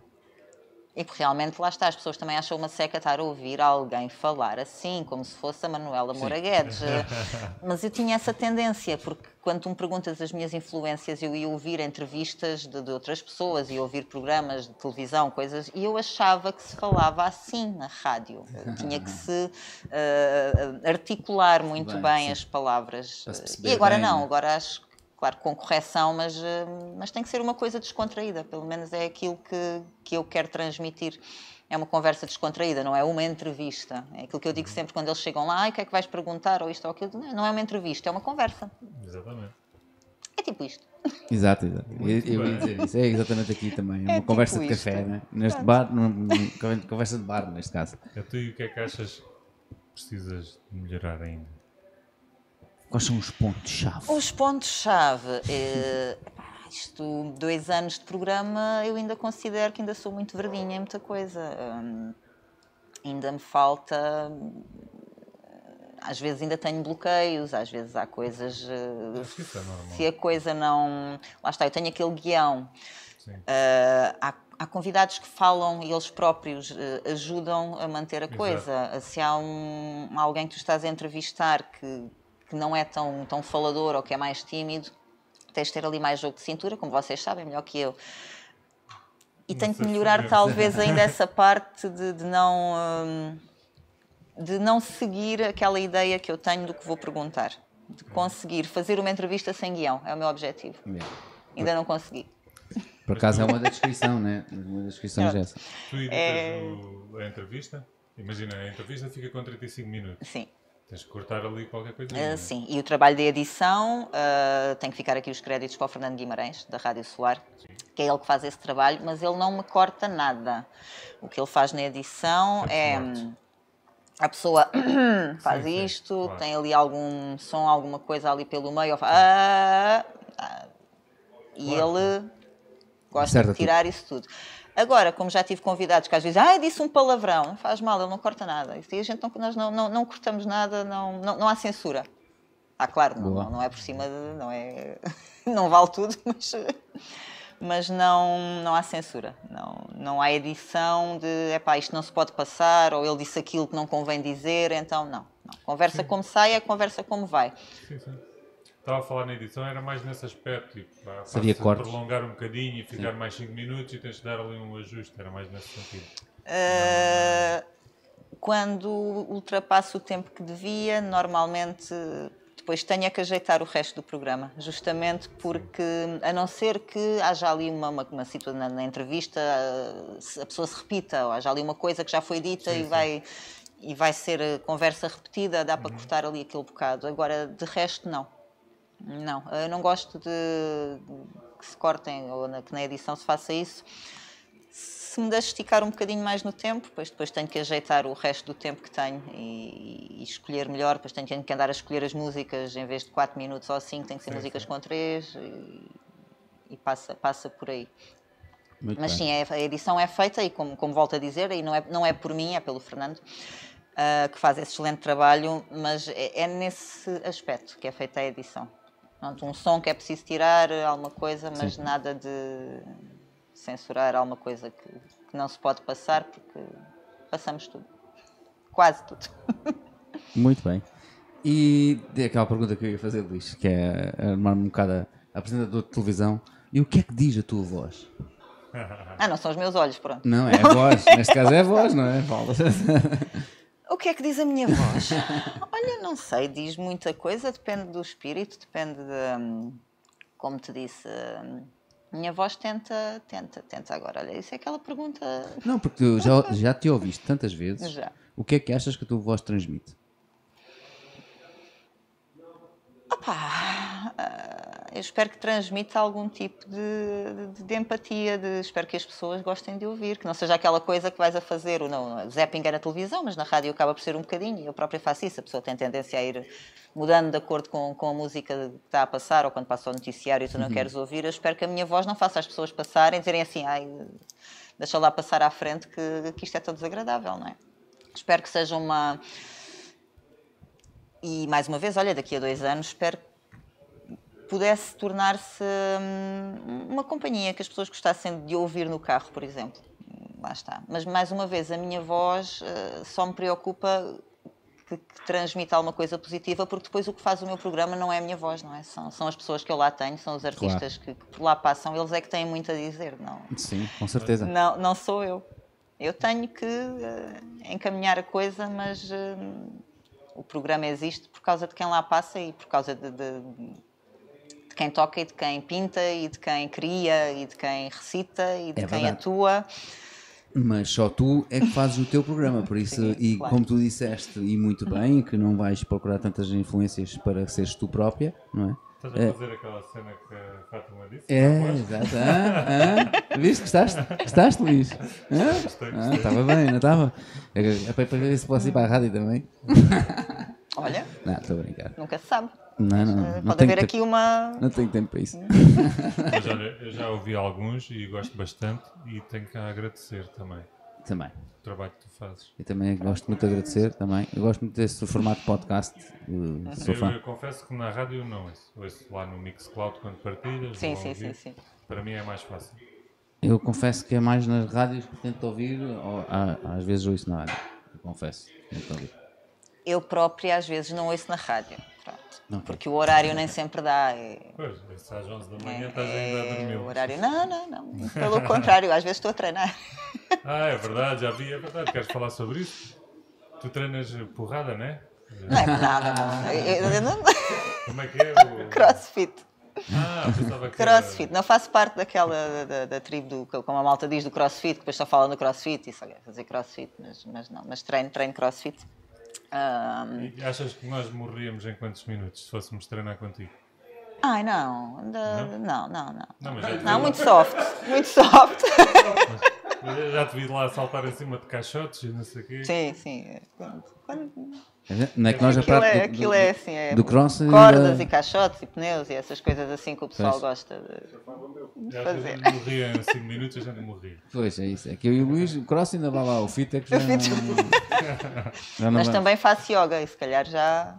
E que realmente lá está, as pessoas também acham uma seca estar a ouvir alguém falar assim, como se fosse a Manuela Moura Guedes. Mas eu tinha essa tendência, porque quando tu me perguntas as minhas influências, eu ia ouvir entrevistas de, de outras pessoas, ia ouvir programas de televisão, coisas, e eu achava que se falava assim na rádio. Tinha que se eh, articular muito Bem, bem, as palavras. E agora bem, não, né? agora acho claro, com correção, mas, eh, mas tem que ser uma coisa descontraída, pelo menos é aquilo que, que eu quero transmitir. É uma conversa descontraída, não é uma entrevista. É aquilo que eu digo sempre quando eles chegam lá, "Ai, o que é que vais perguntar, ou isto ou aquilo. Não, é uma entrevista, é uma conversa. Exatamente. É tipo isto. Exato, exato. Eu, eu ia dizer isso. É exatamente aqui também. É uma tipo conversa de isto. café, né? Neste bar, conversa de bar, neste caso. A tu e o que é que achas que precisas de melhorar ainda? Quais são os pontos-chave? Os pontos-chave. eh, epá, isto, dois anos de programa, eu ainda considero que ainda sou muito verdinha em muita coisa. Hum, ainda me falta. Às vezes ainda tenho bloqueios, às vezes há coisas. eh, é normal. se a coisa não. Lá está, eu tenho aquele guião. Uh, há, há convidados que falam e eles próprios uh, ajudam a manter a coisa. Se há um, alguém que tu estás a entrevistar que, que não é tão, tão falador ou que é mais tímido, tens de ter ali mais jogo de cintura, como vocês sabem, melhor que eu. E tenho que sei melhorar talvez ainda essa parte de, de não hum, de não seguir aquela ideia que eu tenho do que vou perguntar. De conseguir fazer uma entrevista sem guião, é o meu objetivo. Yeah. Ainda não consegui. Por acaso é uma da descrição, né? Uma das descrições é essa. Tu editas É- o- a entrevista? Imagina, a entrevista fica com 35 minutos. Sim. Tens que cortar ali qualquer coisa. Uh, sim, e o trabalho de edição, uh, tem que ficar aqui os créditos para o Fernando Guimarães, da Rádio Solar, sim. que é ele que faz esse trabalho, mas ele não me corta nada. O que ele faz na edição é. é a pessoa faz sim, isto, sim, claro. tem ali algum som, alguma coisa ali pelo meio, faz, ah, ah, e claro. ele gosta certo, de tirar isso tudo. Agora, como já tive convidados que às vezes, ah, disse um palavrão, não faz mal, ele não corta nada. E a gente não, nós não, não, não cortamos nada, não, não, não há censura. Ah, claro, não, não é por cima, de, não é, não vale tudo, mas mas não, não há censura. Não, não há edição de epá, isto não se pode passar, ou ele disse aquilo que não convém dizer, então não. não. Conversa sim. como sai, é conversa como vai. Sim, sim. Estava a falar na edição, era mais nesse aspecto, tipo, Sabia prolongar um bocadinho e ficar sim. mais 5 minutos e tens de dar ali um ajuste, era mais nesse sentido. Uh, quando ultrapassa o tempo que devia, normalmente depois tenha que ajeitar o resto do programa, justamente porque, a não ser que haja ali uma, uma, uma situação na, na, entrevista, a pessoa se repita, ou haja ali uma coisa que já foi dita sim, e, sim. Vai, e vai ser conversa repetida, dá para uhum. cortar ali aquele bocado. Agora, de resto, não. Não, eu não gosto de que se cortem ou na, que na edição se faça isso se me deixa esticar um bocadinho mais no tempo, pois depois tenho que ajeitar o resto do tempo que tenho e, e escolher melhor, depois tenho que andar a escolher as músicas em vez de 4 minutos ou 5, tem que ser sim, músicas sim. com 3 e, e, passa, passa por aí. Muito Mas bem. sim, é, a edição é feita e como, como volto a dizer, e não é, não é por mim, é pelo Fernando, uh, que faz esse excelente trabalho, mas é, é, nesse aspecto que é feita a edição. Pronto, um som que é preciso tirar, alguma coisa, mas sim. nada de censurar alguma coisa que, que não se pode passar, porque passamos tudo. Quase tudo. Muito bem. E aquela pergunta que eu ia fazer, Luís, que é armar-me um bocado a apresentador de televisão. E o que é que diz a tua voz? Ah, não são os meus olhos, pronto. Não, é a voz. Neste caso é a voz, não é? Fala. O que é que diz a minha voz? Olha, não sei, diz muita coisa, depende do espírito, depende de. Hum, como te disse. Hum, minha voz tenta, tenta, tenta agora. Olha, isso é aquela pergunta. Não, porque tu já, já te ouviste tantas vezes. Já. O que é que achas que a tua voz transmite? Opa, eu espero que transmita algum tipo de, de, de, empatia, de, espero que as pessoas gostem de ouvir, que não seja aquela coisa que vais a fazer, o não, zapping é na televisão, mas na rádio acaba por ser um bocadinho, eu própria faço isso, a pessoa tem tendência a ir mudando de acordo com, com a música que está a passar, ou quando passa o noticiário e tu não uhum. queres ouvir, eu espero que a minha voz não faça as pessoas passarem, dizerem assim, ai, deixa lá passar à frente que, que isto é tão desagradável, não é? Espero que seja uma... E mais uma vez, olha, daqui a dois anos, espero que pudesse tornar-se hum, uma companhia que as pessoas gostassem de ouvir no carro, por exemplo. Lá está. Mas mais uma vez, a minha voz uh, só me preocupa que, que transmita alguma coisa positiva, porque depois o que faz o meu programa não é a minha voz, não é? São, são as pessoas que eu lá tenho, são os artistas claro. que, que, por lá passam, eles é que têm muito a dizer, não? Sim, com certeza. Não, não sou eu. Eu tenho que uh, encaminhar a coisa, mas uh, o programa existe por causa de quem lá passa e por causa de, de, de, quem toca e de quem pinta e de quem cria e de quem recita e de é quem verdade. atua. Mas só tu é que fazes o teu programa, por isso, Sim, e claro. como tu disseste, e muito bem, que não vais procurar tantas influências para seres tu própria, não é? Estás a fazer é. aquela cena que a Fátima disse? É, exato. Ah, ah, viste? Gostaste? Gostaste, Luís? Ah, estava bem, não estava? É para ver se posso ir para a rádio também. Olha. Não, estou a brincar. Nunca se sabe. Não, não. Pode não haver aqui uma. Não tenho tempo para isso. Mas olha, eu já ouvi alguns e gosto bastante e tenho que agradecer também. Também. O trabalho que tu fazes. Eu também gosto muito de agradecer também. Eu gosto muito desse formato de podcast. Sou eu, fã. eu confesso que na rádio não ouço. Ouço lá no Mixcloud quando partilhas. Sim, sim, sim, sim. Para mim é mais fácil. Eu confesso que é mais nas rádios que tento ouvir, ou, às vezes ouço na rádio. Eu confesso. Eu própria às vezes não ouço na rádio. Não, porque o horário nem sempre dá. É... Pois, se às 11 da manhã é, estás ainda a dormir. O horário, não, não, não. Pelo contrário, às vezes estou a treinar. Ah, é verdade, já vi, é verdade. Queres falar sobre isso? Tu treinas porrada, não é? Não é nada, não. Como é que é? O... Crossfit. Ah, que Crossfit, era... não faço parte daquela da, da, tribo do, como a malta diz, do crossfit, que depois só fala no crossfit e só fazer crossfit, mas, mas não, mas treino, treino crossfit E achas que nós morríamos em quantos minutos se fôssemos treinar contigo? ai, não, não, não, não. Não, Não, vi muito soft, muito soft. Já te vi lá saltar em cima de caixotes e não sei o quê. Sim, sim. Quando- Não é que nós a Aquilo, é, do- aquilo é assim, é do cross cordas ainda- e caixotes e pneus e essas coisas assim que o pessoal Pois. gosta de Já fazer. gente morria em 5 minutos, a gente morria. Pois é isso, é que eu e o Luís, o cross ainda vai lá, o fit é que já não, já não Mas vai. também faço yoga e se calhar já.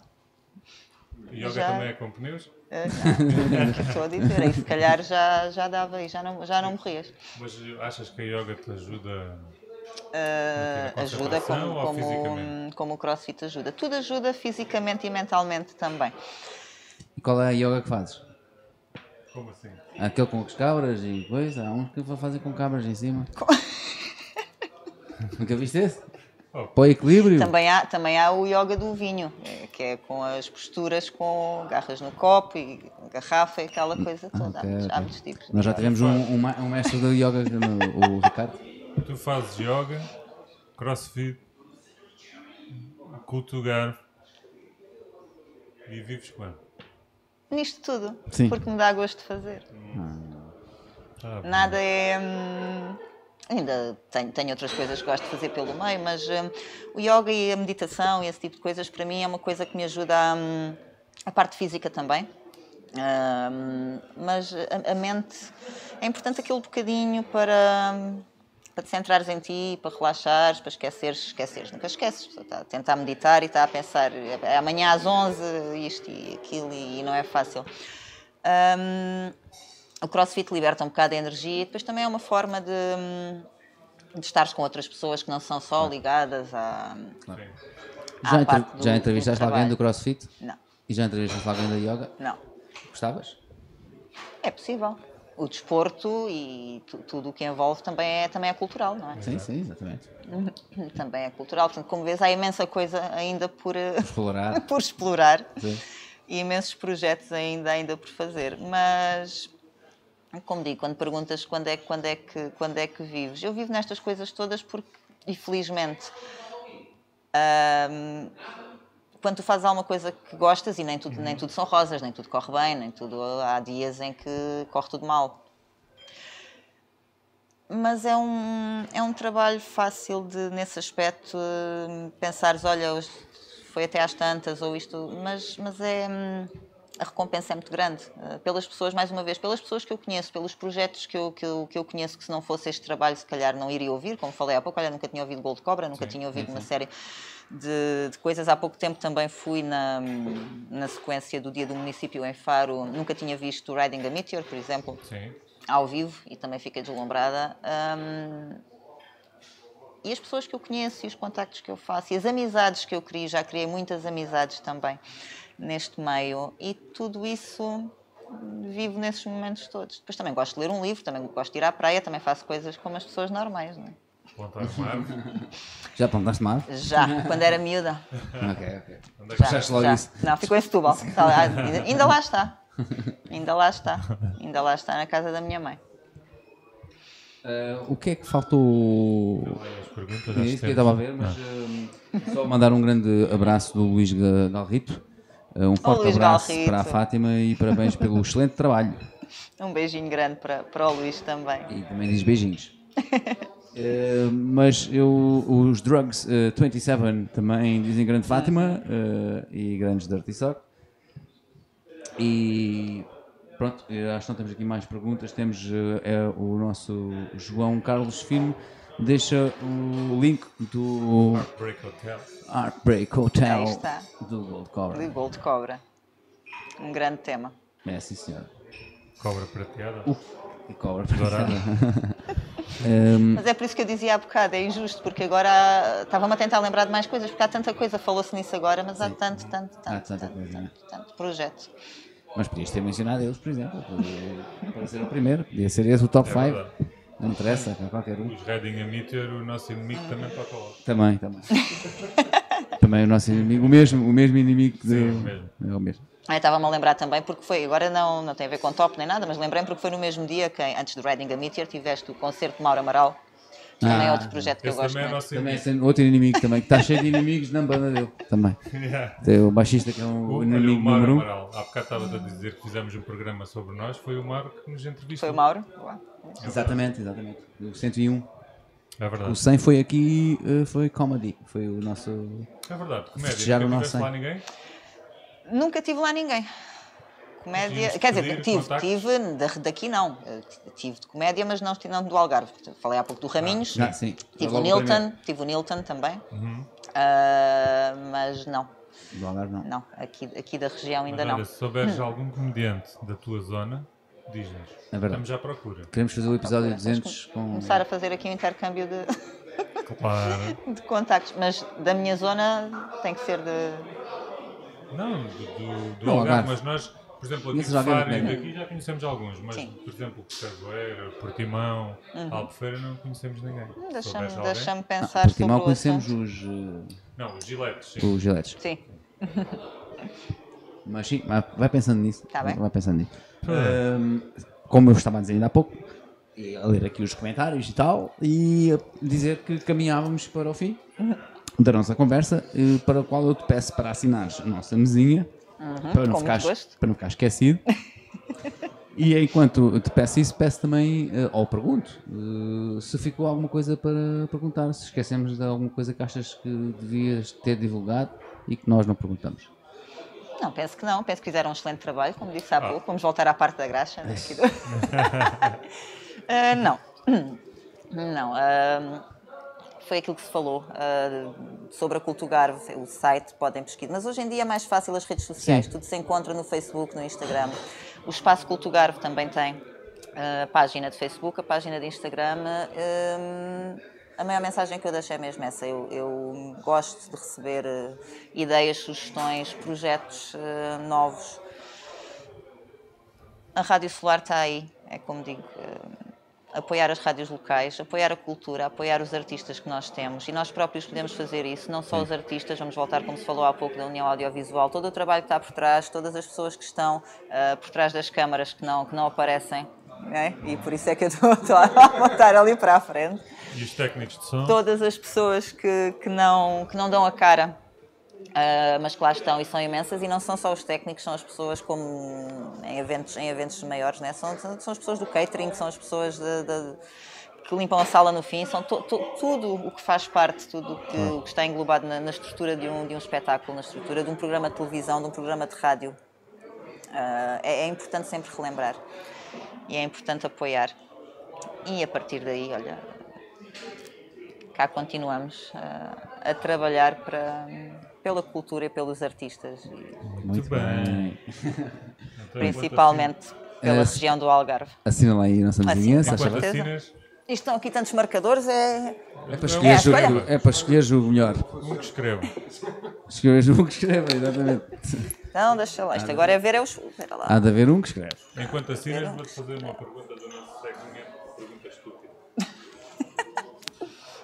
Yoga Já. também é com pneus, não, é o que eu estou a dizer, aí se calhar já, já dava e já não, já não morrias. mas achas que a yoga te ajuda? A ajuda como, como, como o crossfit ajuda. Tudo ajuda fisicamente e mentalmente também. E qual é a yoga que fazes? Como assim? Há Aquele com as cabras e coisa, há uns que fazem com cabras em cima. Nunca viste esse? Oh. Para o equilíbrio? Também há, também há o yoga do vinho, eh, que é com as posturas com garras no copo e garrafa e aquela coisa toda. há, Ok, muitos, ok. há muitos tipos. Nós já tivemos um, um um mestre do yoga, no- o Ricardo. Tu fazes yoga, crossfit, cultugar e vives quando? Nisto tudo, Sim. porque me dá gosto de fazer. Ah, bom. Nada é. hum, ainda tenho, tenho outras coisas que gosto de fazer pelo meio, mas hum, o yoga e a meditação e esse tipo de coisas para mim é uma coisa que me ajuda a, hum, a parte física também. Hum, mas a, a mente é importante aquele bocadinho para, hum, para te centrares em ti, para relaxares, para esqueceres, esqueceres. Nunca esqueces. Está a tentar meditar e está a pensar "É amanhã às 11 isto e aquilo e não é fácil. Hum, o crossfit liberta um bocado a energia e depois também é uma forma de, de estares com outras pessoas que não são só ligadas a. Sim. à Já, entre- parte do- já do entrevistaste alguém do crossfit? Não, E já entrevistaste alguém da yoga? não. Gostavas? É possível. O desporto e tu- tudo o que envolve também é, também é cultural, não é? Sim, sim, exatamente. Também é cultural. Portanto, como vês, há imensa coisa ainda por, eh, Explorar. por explorar Sim. e imensos projetos ainda, ainda por fazer. Mas, como digo, quando perguntas quando é, que- quando, é que, quando é que vives, eu vivo nestas coisas todas porque, e felizmente, ahm, quando tu fazes alguma coisa que gostas, e nem tudo, nem tudo são rosas, nem tudo corre bem, nem tudo. Há dias em que corre tudo mal. Mas é um, é um trabalho fácil de, nesse aspecto, pensares, olha, foi até às tantas, ou isto, mas, mas é. A recompensa é muito grande. eh, Pelas pessoas, mais uma vez, pelas pessoas que eu conheço, pelos projetos que eu, que eu, que eu conheço, que se não fosse este trabalho, se calhar não iria ouvir, como falei há pouco, olha, nunca tinha ouvido Gold Cobra, nunca tinha ouvido uma série de, de coisas. Há pouco tempo também fui na, na sequência do Dia do Município em Faro, nunca tinha visto Riding a Meteor, por exemplo Sim. ao vivo e também fiquei deslumbrada. Hum, e as pessoas que eu conheço e os contactos que eu faço e as amizades que eu crio, já criei muitas amizades também neste meio e tudo isso vivo nesses momentos todos. Depois também gosto de ler um livro, também gosto de ir à praia, também faço coisas como as pessoas normais, não é? Plantar uma árvore. Já plantaste mar? Já, quando era miúda. Ok, ok. Onde é que Já, logo já. isso. Não, ficou em Setúbal. Lá, ainda, ainda lá está. Ainda lá está. Ainda lá está na casa da minha mãe. Ah, o que é que faltou? as perguntas? É isso que eu temos. estava a ver, mas hum, só mandar um grande abraço do Luís Ga- Galrito. Ah, um forte Luís abraço Galrito. para a Fátima e parabéns pelo excelente trabalho. Um beijinho grande para, para o Luís também. E também diz beijinhos. Eh, mas eu, os Drugs eh, 27 também dizem grande Fátima eh, e grandes Dirty Sock. E pronto, acho que não temos aqui mais perguntas. Temos é o nosso João Carlos Fino. Deixa o link do Heartbreak Hotel. Heartbreak Hotel Aí está. do Gold De Cobra. Gold Cobra. Um grande tema. É sim, senhor. Cobra prateada. E cobra Dourada. Mas é por isso que eu dizia há bocado, é injusto, porque agora ah, estava-me a tentar lembrar de mais coisas, porque há tanta coisa, falou-se nisso agora, mas há tanto, tanto, tanto, Há tanta tanto, coisa, né? tanto, tanto projeto. Mas podias ter mencionado eles, por exemplo, para- ser o primeiro. Podia ser esse o top É 5. verdade. Não interessa, é qualquer um. Os Reading a Meteor, o nosso inimigo também toca lá. Também, também. também o nosso inimigo, o mesmo, o mesmo inimigo de... Sim, o mesmo. É o mesmo. Ah, Estava-me a lembrar também, porque foi, agora não, não tem a ver com top nem nada, mas lembrei-me porque foi no mesmo dia que, antes do Riding a Meteor, tiveste o concerto de Mauro Amaral Também é Ah, outro projeto que eu Esse gosto também é nosso Também é inimigo. sendo outro inimigo também, que está cheio de inimigos na banda dele. Também. Yeah. Tem o baixista que é O, o olha, o inimigo Mauro número um. Amaral, há bocado estava a dizer que fizemos um programa sobre nós, foi o Mauro que nos entrevistou. Foi o Mauro? Exatamente, exatamente. O 101. É O verdade. 100 foi aqui, eh, foi comedy. Foi o nosso. É verdade. Comédia. Nunca o nosso lá ninguém? Nunca tive lá ninguém. Comédia. Quer dizer, tive, contactos? tive da- daqui não. Eh, Tive de comédia, mas não, não do Algarve. Falei há pouco do Raminhos. Ah, sim. Tive o Nilton, tive o Nilton também. Uhum. Ah, mas não, Do Algarve não. não. Aqui, aqui da região ainda Mas não. se souberes algum comediante da tua zona, diz-nos. É verdade. Estamos já à procura. Queremos fazer o episódio 200 com. Começar a fazer aqui um intercâmbio de, Claro. de contactos. Mas da minha zona tem que ser de. Não, do, do, do Não, Algarve, mas nós, por exemplo, aqui de Faro e daqui já conhecemos alguns, mas, Sim. por exemplo, Cajueira, Portimão, Albufeira, não conhecemos ninguém. Se Deixa-me deixa pensar Ah, Portimão sobre conhecemos os, eh, Não, os giletes, sim. os giletes. Sim. Mas sim, vai- vai pensando nisso. Tá bem. Vai pensando nisso. Ahm, como eu estava a dizer ainda há pouco, e a ler aqui os comentários e tal, e a dizer que caminhávamos para o fim da nossa conversa, eh, para o qual eu te peço para assinares a nossa mesinha, para, não Uhum, com muito ficar, para não ficar esquecido. E enquanto te peço isso, peço também, eh, ou pergunto, eh, se ficou alguma coisa para perguntar, se esquecemos de alguma coisa que achas que devias ter divulgado e que nós não perguntamos. Não, penso que não. Penso que fizeram um excelente trabalho, como disse há Ah. pouco. Vamos voltar à parte da graxa. né, aqui do- Ah, não. Não. ah, foi aquilo que se falou ah, sobre a Cultugarve, o site, podem pesquisar. Mas hoje em dia é mais fácil as redes sociais. Sim. Tudo se encontra no Facebook, no Instagram. O Espaço Cultugarve também tem ah, a página de Facebook, a página de Instagram. ah, a maior mensagem que eu deixo é mesmo essa. Eu, eu gosto de receber eh, ideias, sugestões, projetos eh, novos. A Rádio Solar está aí, é como digo, eh, apoiar as rádios locais, apoiar a cultura, apoiar os artistas que nós temos. E nós próprios podemos fazer isso, não só os artistas, vamos voltar como se falou há pouco da União Audiovisual, todo o trabalho que está por trás, todas as pessoas que estão eh, por trás das câmaras que não, que não aparecem, né? e por isso é que eu estou estou a apontar ali para a frente. E os técnicos de som? todas as pessoas que, que, não, que não dão a cara, ah, mas que lá estão e são imensas, e não são só os técnicos, são as pessoas como em eventos, em eventos maiores, né? são, são, as pessoas do catering, são as pessoas de- de- que limpam a sala no fim, são to- to- tudo o que faz parte, tudo o que, o que está englobado na, na estrutura de um, de um espetáculo, na estrutura de um programa de televisão, de um programa de rádio. Ah, é, é importante sempre relembrar e é importante apoiar. E a partir daí, olha, cá continuamos ah, a trabalhar para, pela cultura e pelos artistas, Muito bem. Então, principalmente pela Eh, região do Algarve. Assina aí a nossa certeza. assinas, E estão aqui tantos marcadores, é. É para É, escolher, escolha. o, é para escolher o melhor. um que escreva. Escolher um que escreva, exatamente. Não, deixa lá. Isto agora é ver é os. Espera lá. Há de haver um que escreve. Enquanto assinas, vou-te fazer uma pergunta do nosso segmento, pergunta estúpida.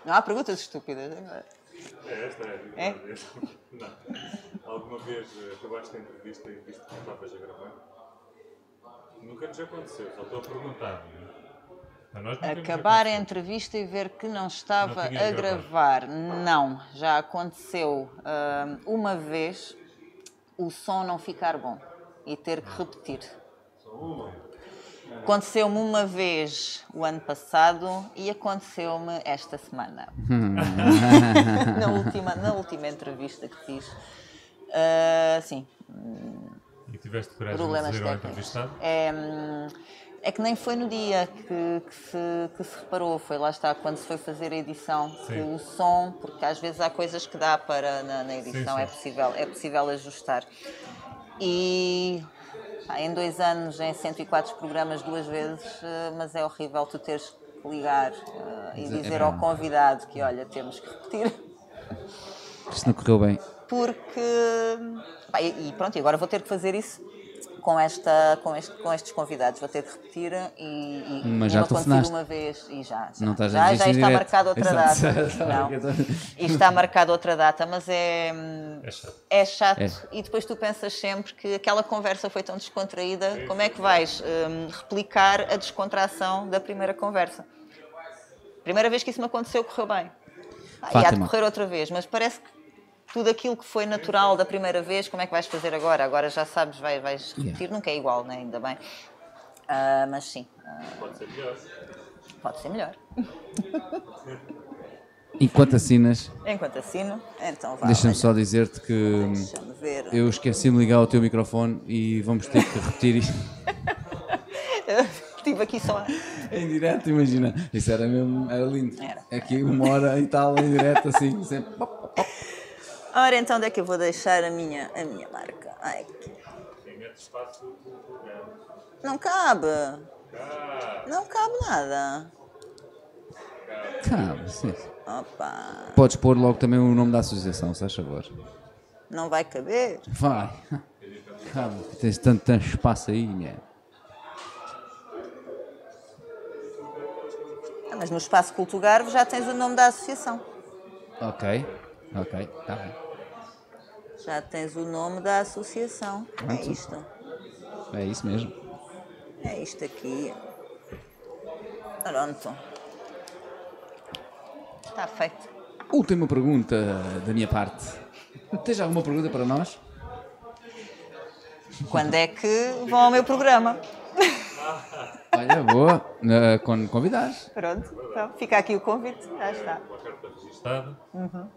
Não há perguntas estúpidas. É esta é É? Não. Alguma vez eh, acabaste a entrevista e viste que não estavas a gravar? Nunca nos aconteceu, só estou a perguntar. é? Acabar a entrevista e ver que não estava Não a gravar. Não, já aconteceu hum, uma vez o som não ficar bom e ter que repetir. Aconteceu-me uma vez o ano passado e aconteceu-me esta semana. na, última, na última entrevista que fiz. Ah, sim, E tiveste coragem de problemas dizer ao entrevistado? É, hum, é que nem foi no dia que, que se, que se reparou, foi lá está, quando se foi fazer a edição, que Sim. o som, porque às vezes há coisas que dá para na, na edição, sim. É, possível, é possível ajustar. E em dois anos, em 104 programas, duas vezes, eh, mas é horrível tu teres que ligar eh, e dizer é ao convidado que, olha, temos que repetir. Isto não correu bem. porque pá, e, e pronto, e agora vou ter que fazer isso com, esta, com, este- com estes convidados, vou ter que repetir e, e Mas já aconteceu uma vez e já, já, Não já, já está direto. marcada outra Exato. data. Não, e está marcada outra data, mas é, É chato. é chato É. e depois tu pensas sempre que aquela conversa foi tão descontraída, como é que vais hum, replicar a descontração da primeira conversa? Primeira vez que isso me aconteceu, correu bem. Ah, e há de correr outra vez, mas parece que tudo aquilo que foi natural da primeira vez, como é que vais fazer agora? Agora já sabes, vai- vais repetir, Yeah. nunca é igual, né? ainda bem. Ah, mas sim, ah, Pode ser melhor. pode ser melhor. Enquanto assinas, Enquanto assino, então vá. deixa-me só dizer-te que eu esqueci-me de ligar o teu microfone e vamos ter que repetir isto. Estive aqui só. Em direto, imagina. Isso era mesmo, era lindo. Era. Aqui uma hora e tal, em direto, assim, sempre. Ora, então onde é que eu vou deixar a minha, a minha marca? Ai, não cabe. Não cabe nada. Cabe, sim. Opa, Podes pôr logo também o nome da associação, se faz favor. não vai caber. Vai. Cabe. Tens tanto, tanto espaço aí, mulher. Ah, Mas no espaço Cultugarvo já tens o nome da associação. Ok. Ok, tá bem. Já tens o nome da associação. É Pronto. isto. É isso mesmo. É isto aqui. Pronto. Está feito. Última pergunta da minha parte. Tens alguma pergunta para nós? Quando é que vão ao meu programa? Olha, boa. Uh, quando convidares. Pronto. Então, fica aqui o convite. Já está. uma carta registada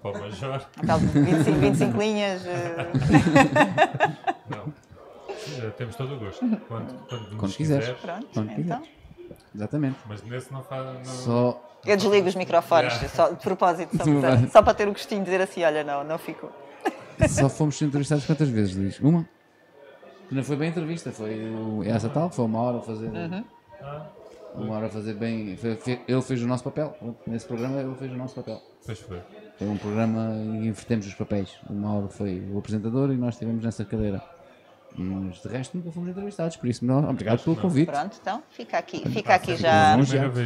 para o Major. Aquela de 25, 25 linhas. eh, Não. Eh, Temos todo o gosto. Quando, quando, Quando quiseres. quiseres. Pronto. Quando Então. quiseres. Exatamente. Mas nesse não faz. Não... Só. Eu desligo os microfones, Yeah. só, de propósito, só para, só para ter o gostinho de dizer assim: olha, não, não ficou. Só fomos entrevistados quantas vezes, Luís? Uma? Não foi bem entrevista, foi essa tal, foi uma hora a fazer. Ah, Uma hora fazer bem. Ele fez o nosso papel. Nesse programa ele fez o nosso papel. pois foi. Foi um programa e invertemos os papéis. Uma hora foi o apresentador e nós estivemos nessa cadeira. Mas de resto nunca fomos entrevistados, por isso não, obrigado pelo convite. Pronto, então fica aqui, fica aqui já.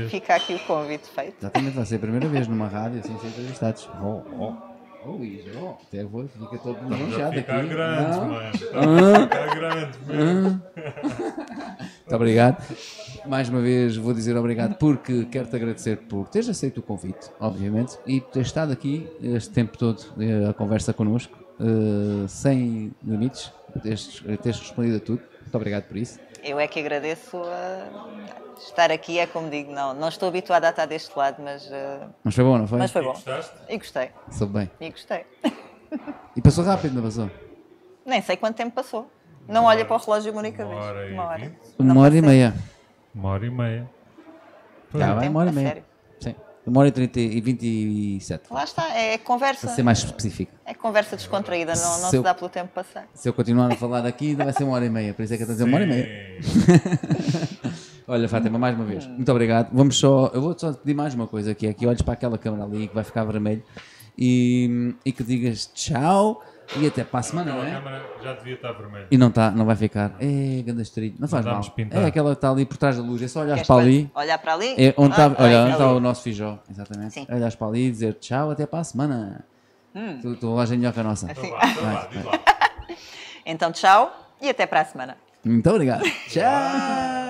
Fica aqui o convite feito. Exatamente, vai ser a primeira vez numa rádio assim ser entrevistados. Oh, oh, oh Luís, oh, até vou, fica todo Já manchado fica aqui. grande, Não? mano. Está a ficar grande mesmo. Muito obrigado. Mais uma vez vou dizer obrigado porque quero-te agradecer por teres aceito o convite, obviamente, e por teres estado aqui este tempo todo eh, a conversa connosco, eh, sem limites, teres, teres respondido a tudo. Muito obrigado por isso. Eu é que agradeço a estar aqui, é como digo, não, não estou habituada a estar deste lado, mas, eh, Mas foi bom, não foi? mas foi bom. Gostaste? E gostei, Soube bem. e gostei. E passou rápido, não passou? Nem sei quanto tempo passou. Não olha para o relógio uma única Uma vez. hora e Uma hora. Uma hora e meia. Uma hora e meia. Vai, tempo, uma hora e meia. Uma hora e trinta e vinte e sete. Lá está, é conversa. Para ser mais específico. É conversa descontraída, não, não Se eu- se dá pelo tempo passar. Se eu continuar a falar daqui, ainda vai ser uma hora e meia. Por isso é que eu estou a dizer uma hora e meia. Olha, Fátima, mais uma vou-te Muito obrigado. Vamos só, eu vou só pedir mais uma coisa que é que olhes para aquela câmera ali que vai ficar vermelho e, e que digas tchau e até para a semana, não A é? câmara já devia estar vermelha. E não, tá, não vai ficar. É, ganda estrilho. Não faz mal. Mandámos pintar. É aquela que está ali por trás da luz. É só Queres para ali. Olhar para ali? É onde está Ah, olha, onde está o nosso fijó. Exatamente. Sim. Olhares para ali e dizer tchau, até para a semana. Tu, tu é melhor que a nossa. Então então vá, diz lá. Então, tchau e até para a semana. Muito obrigado. tchau.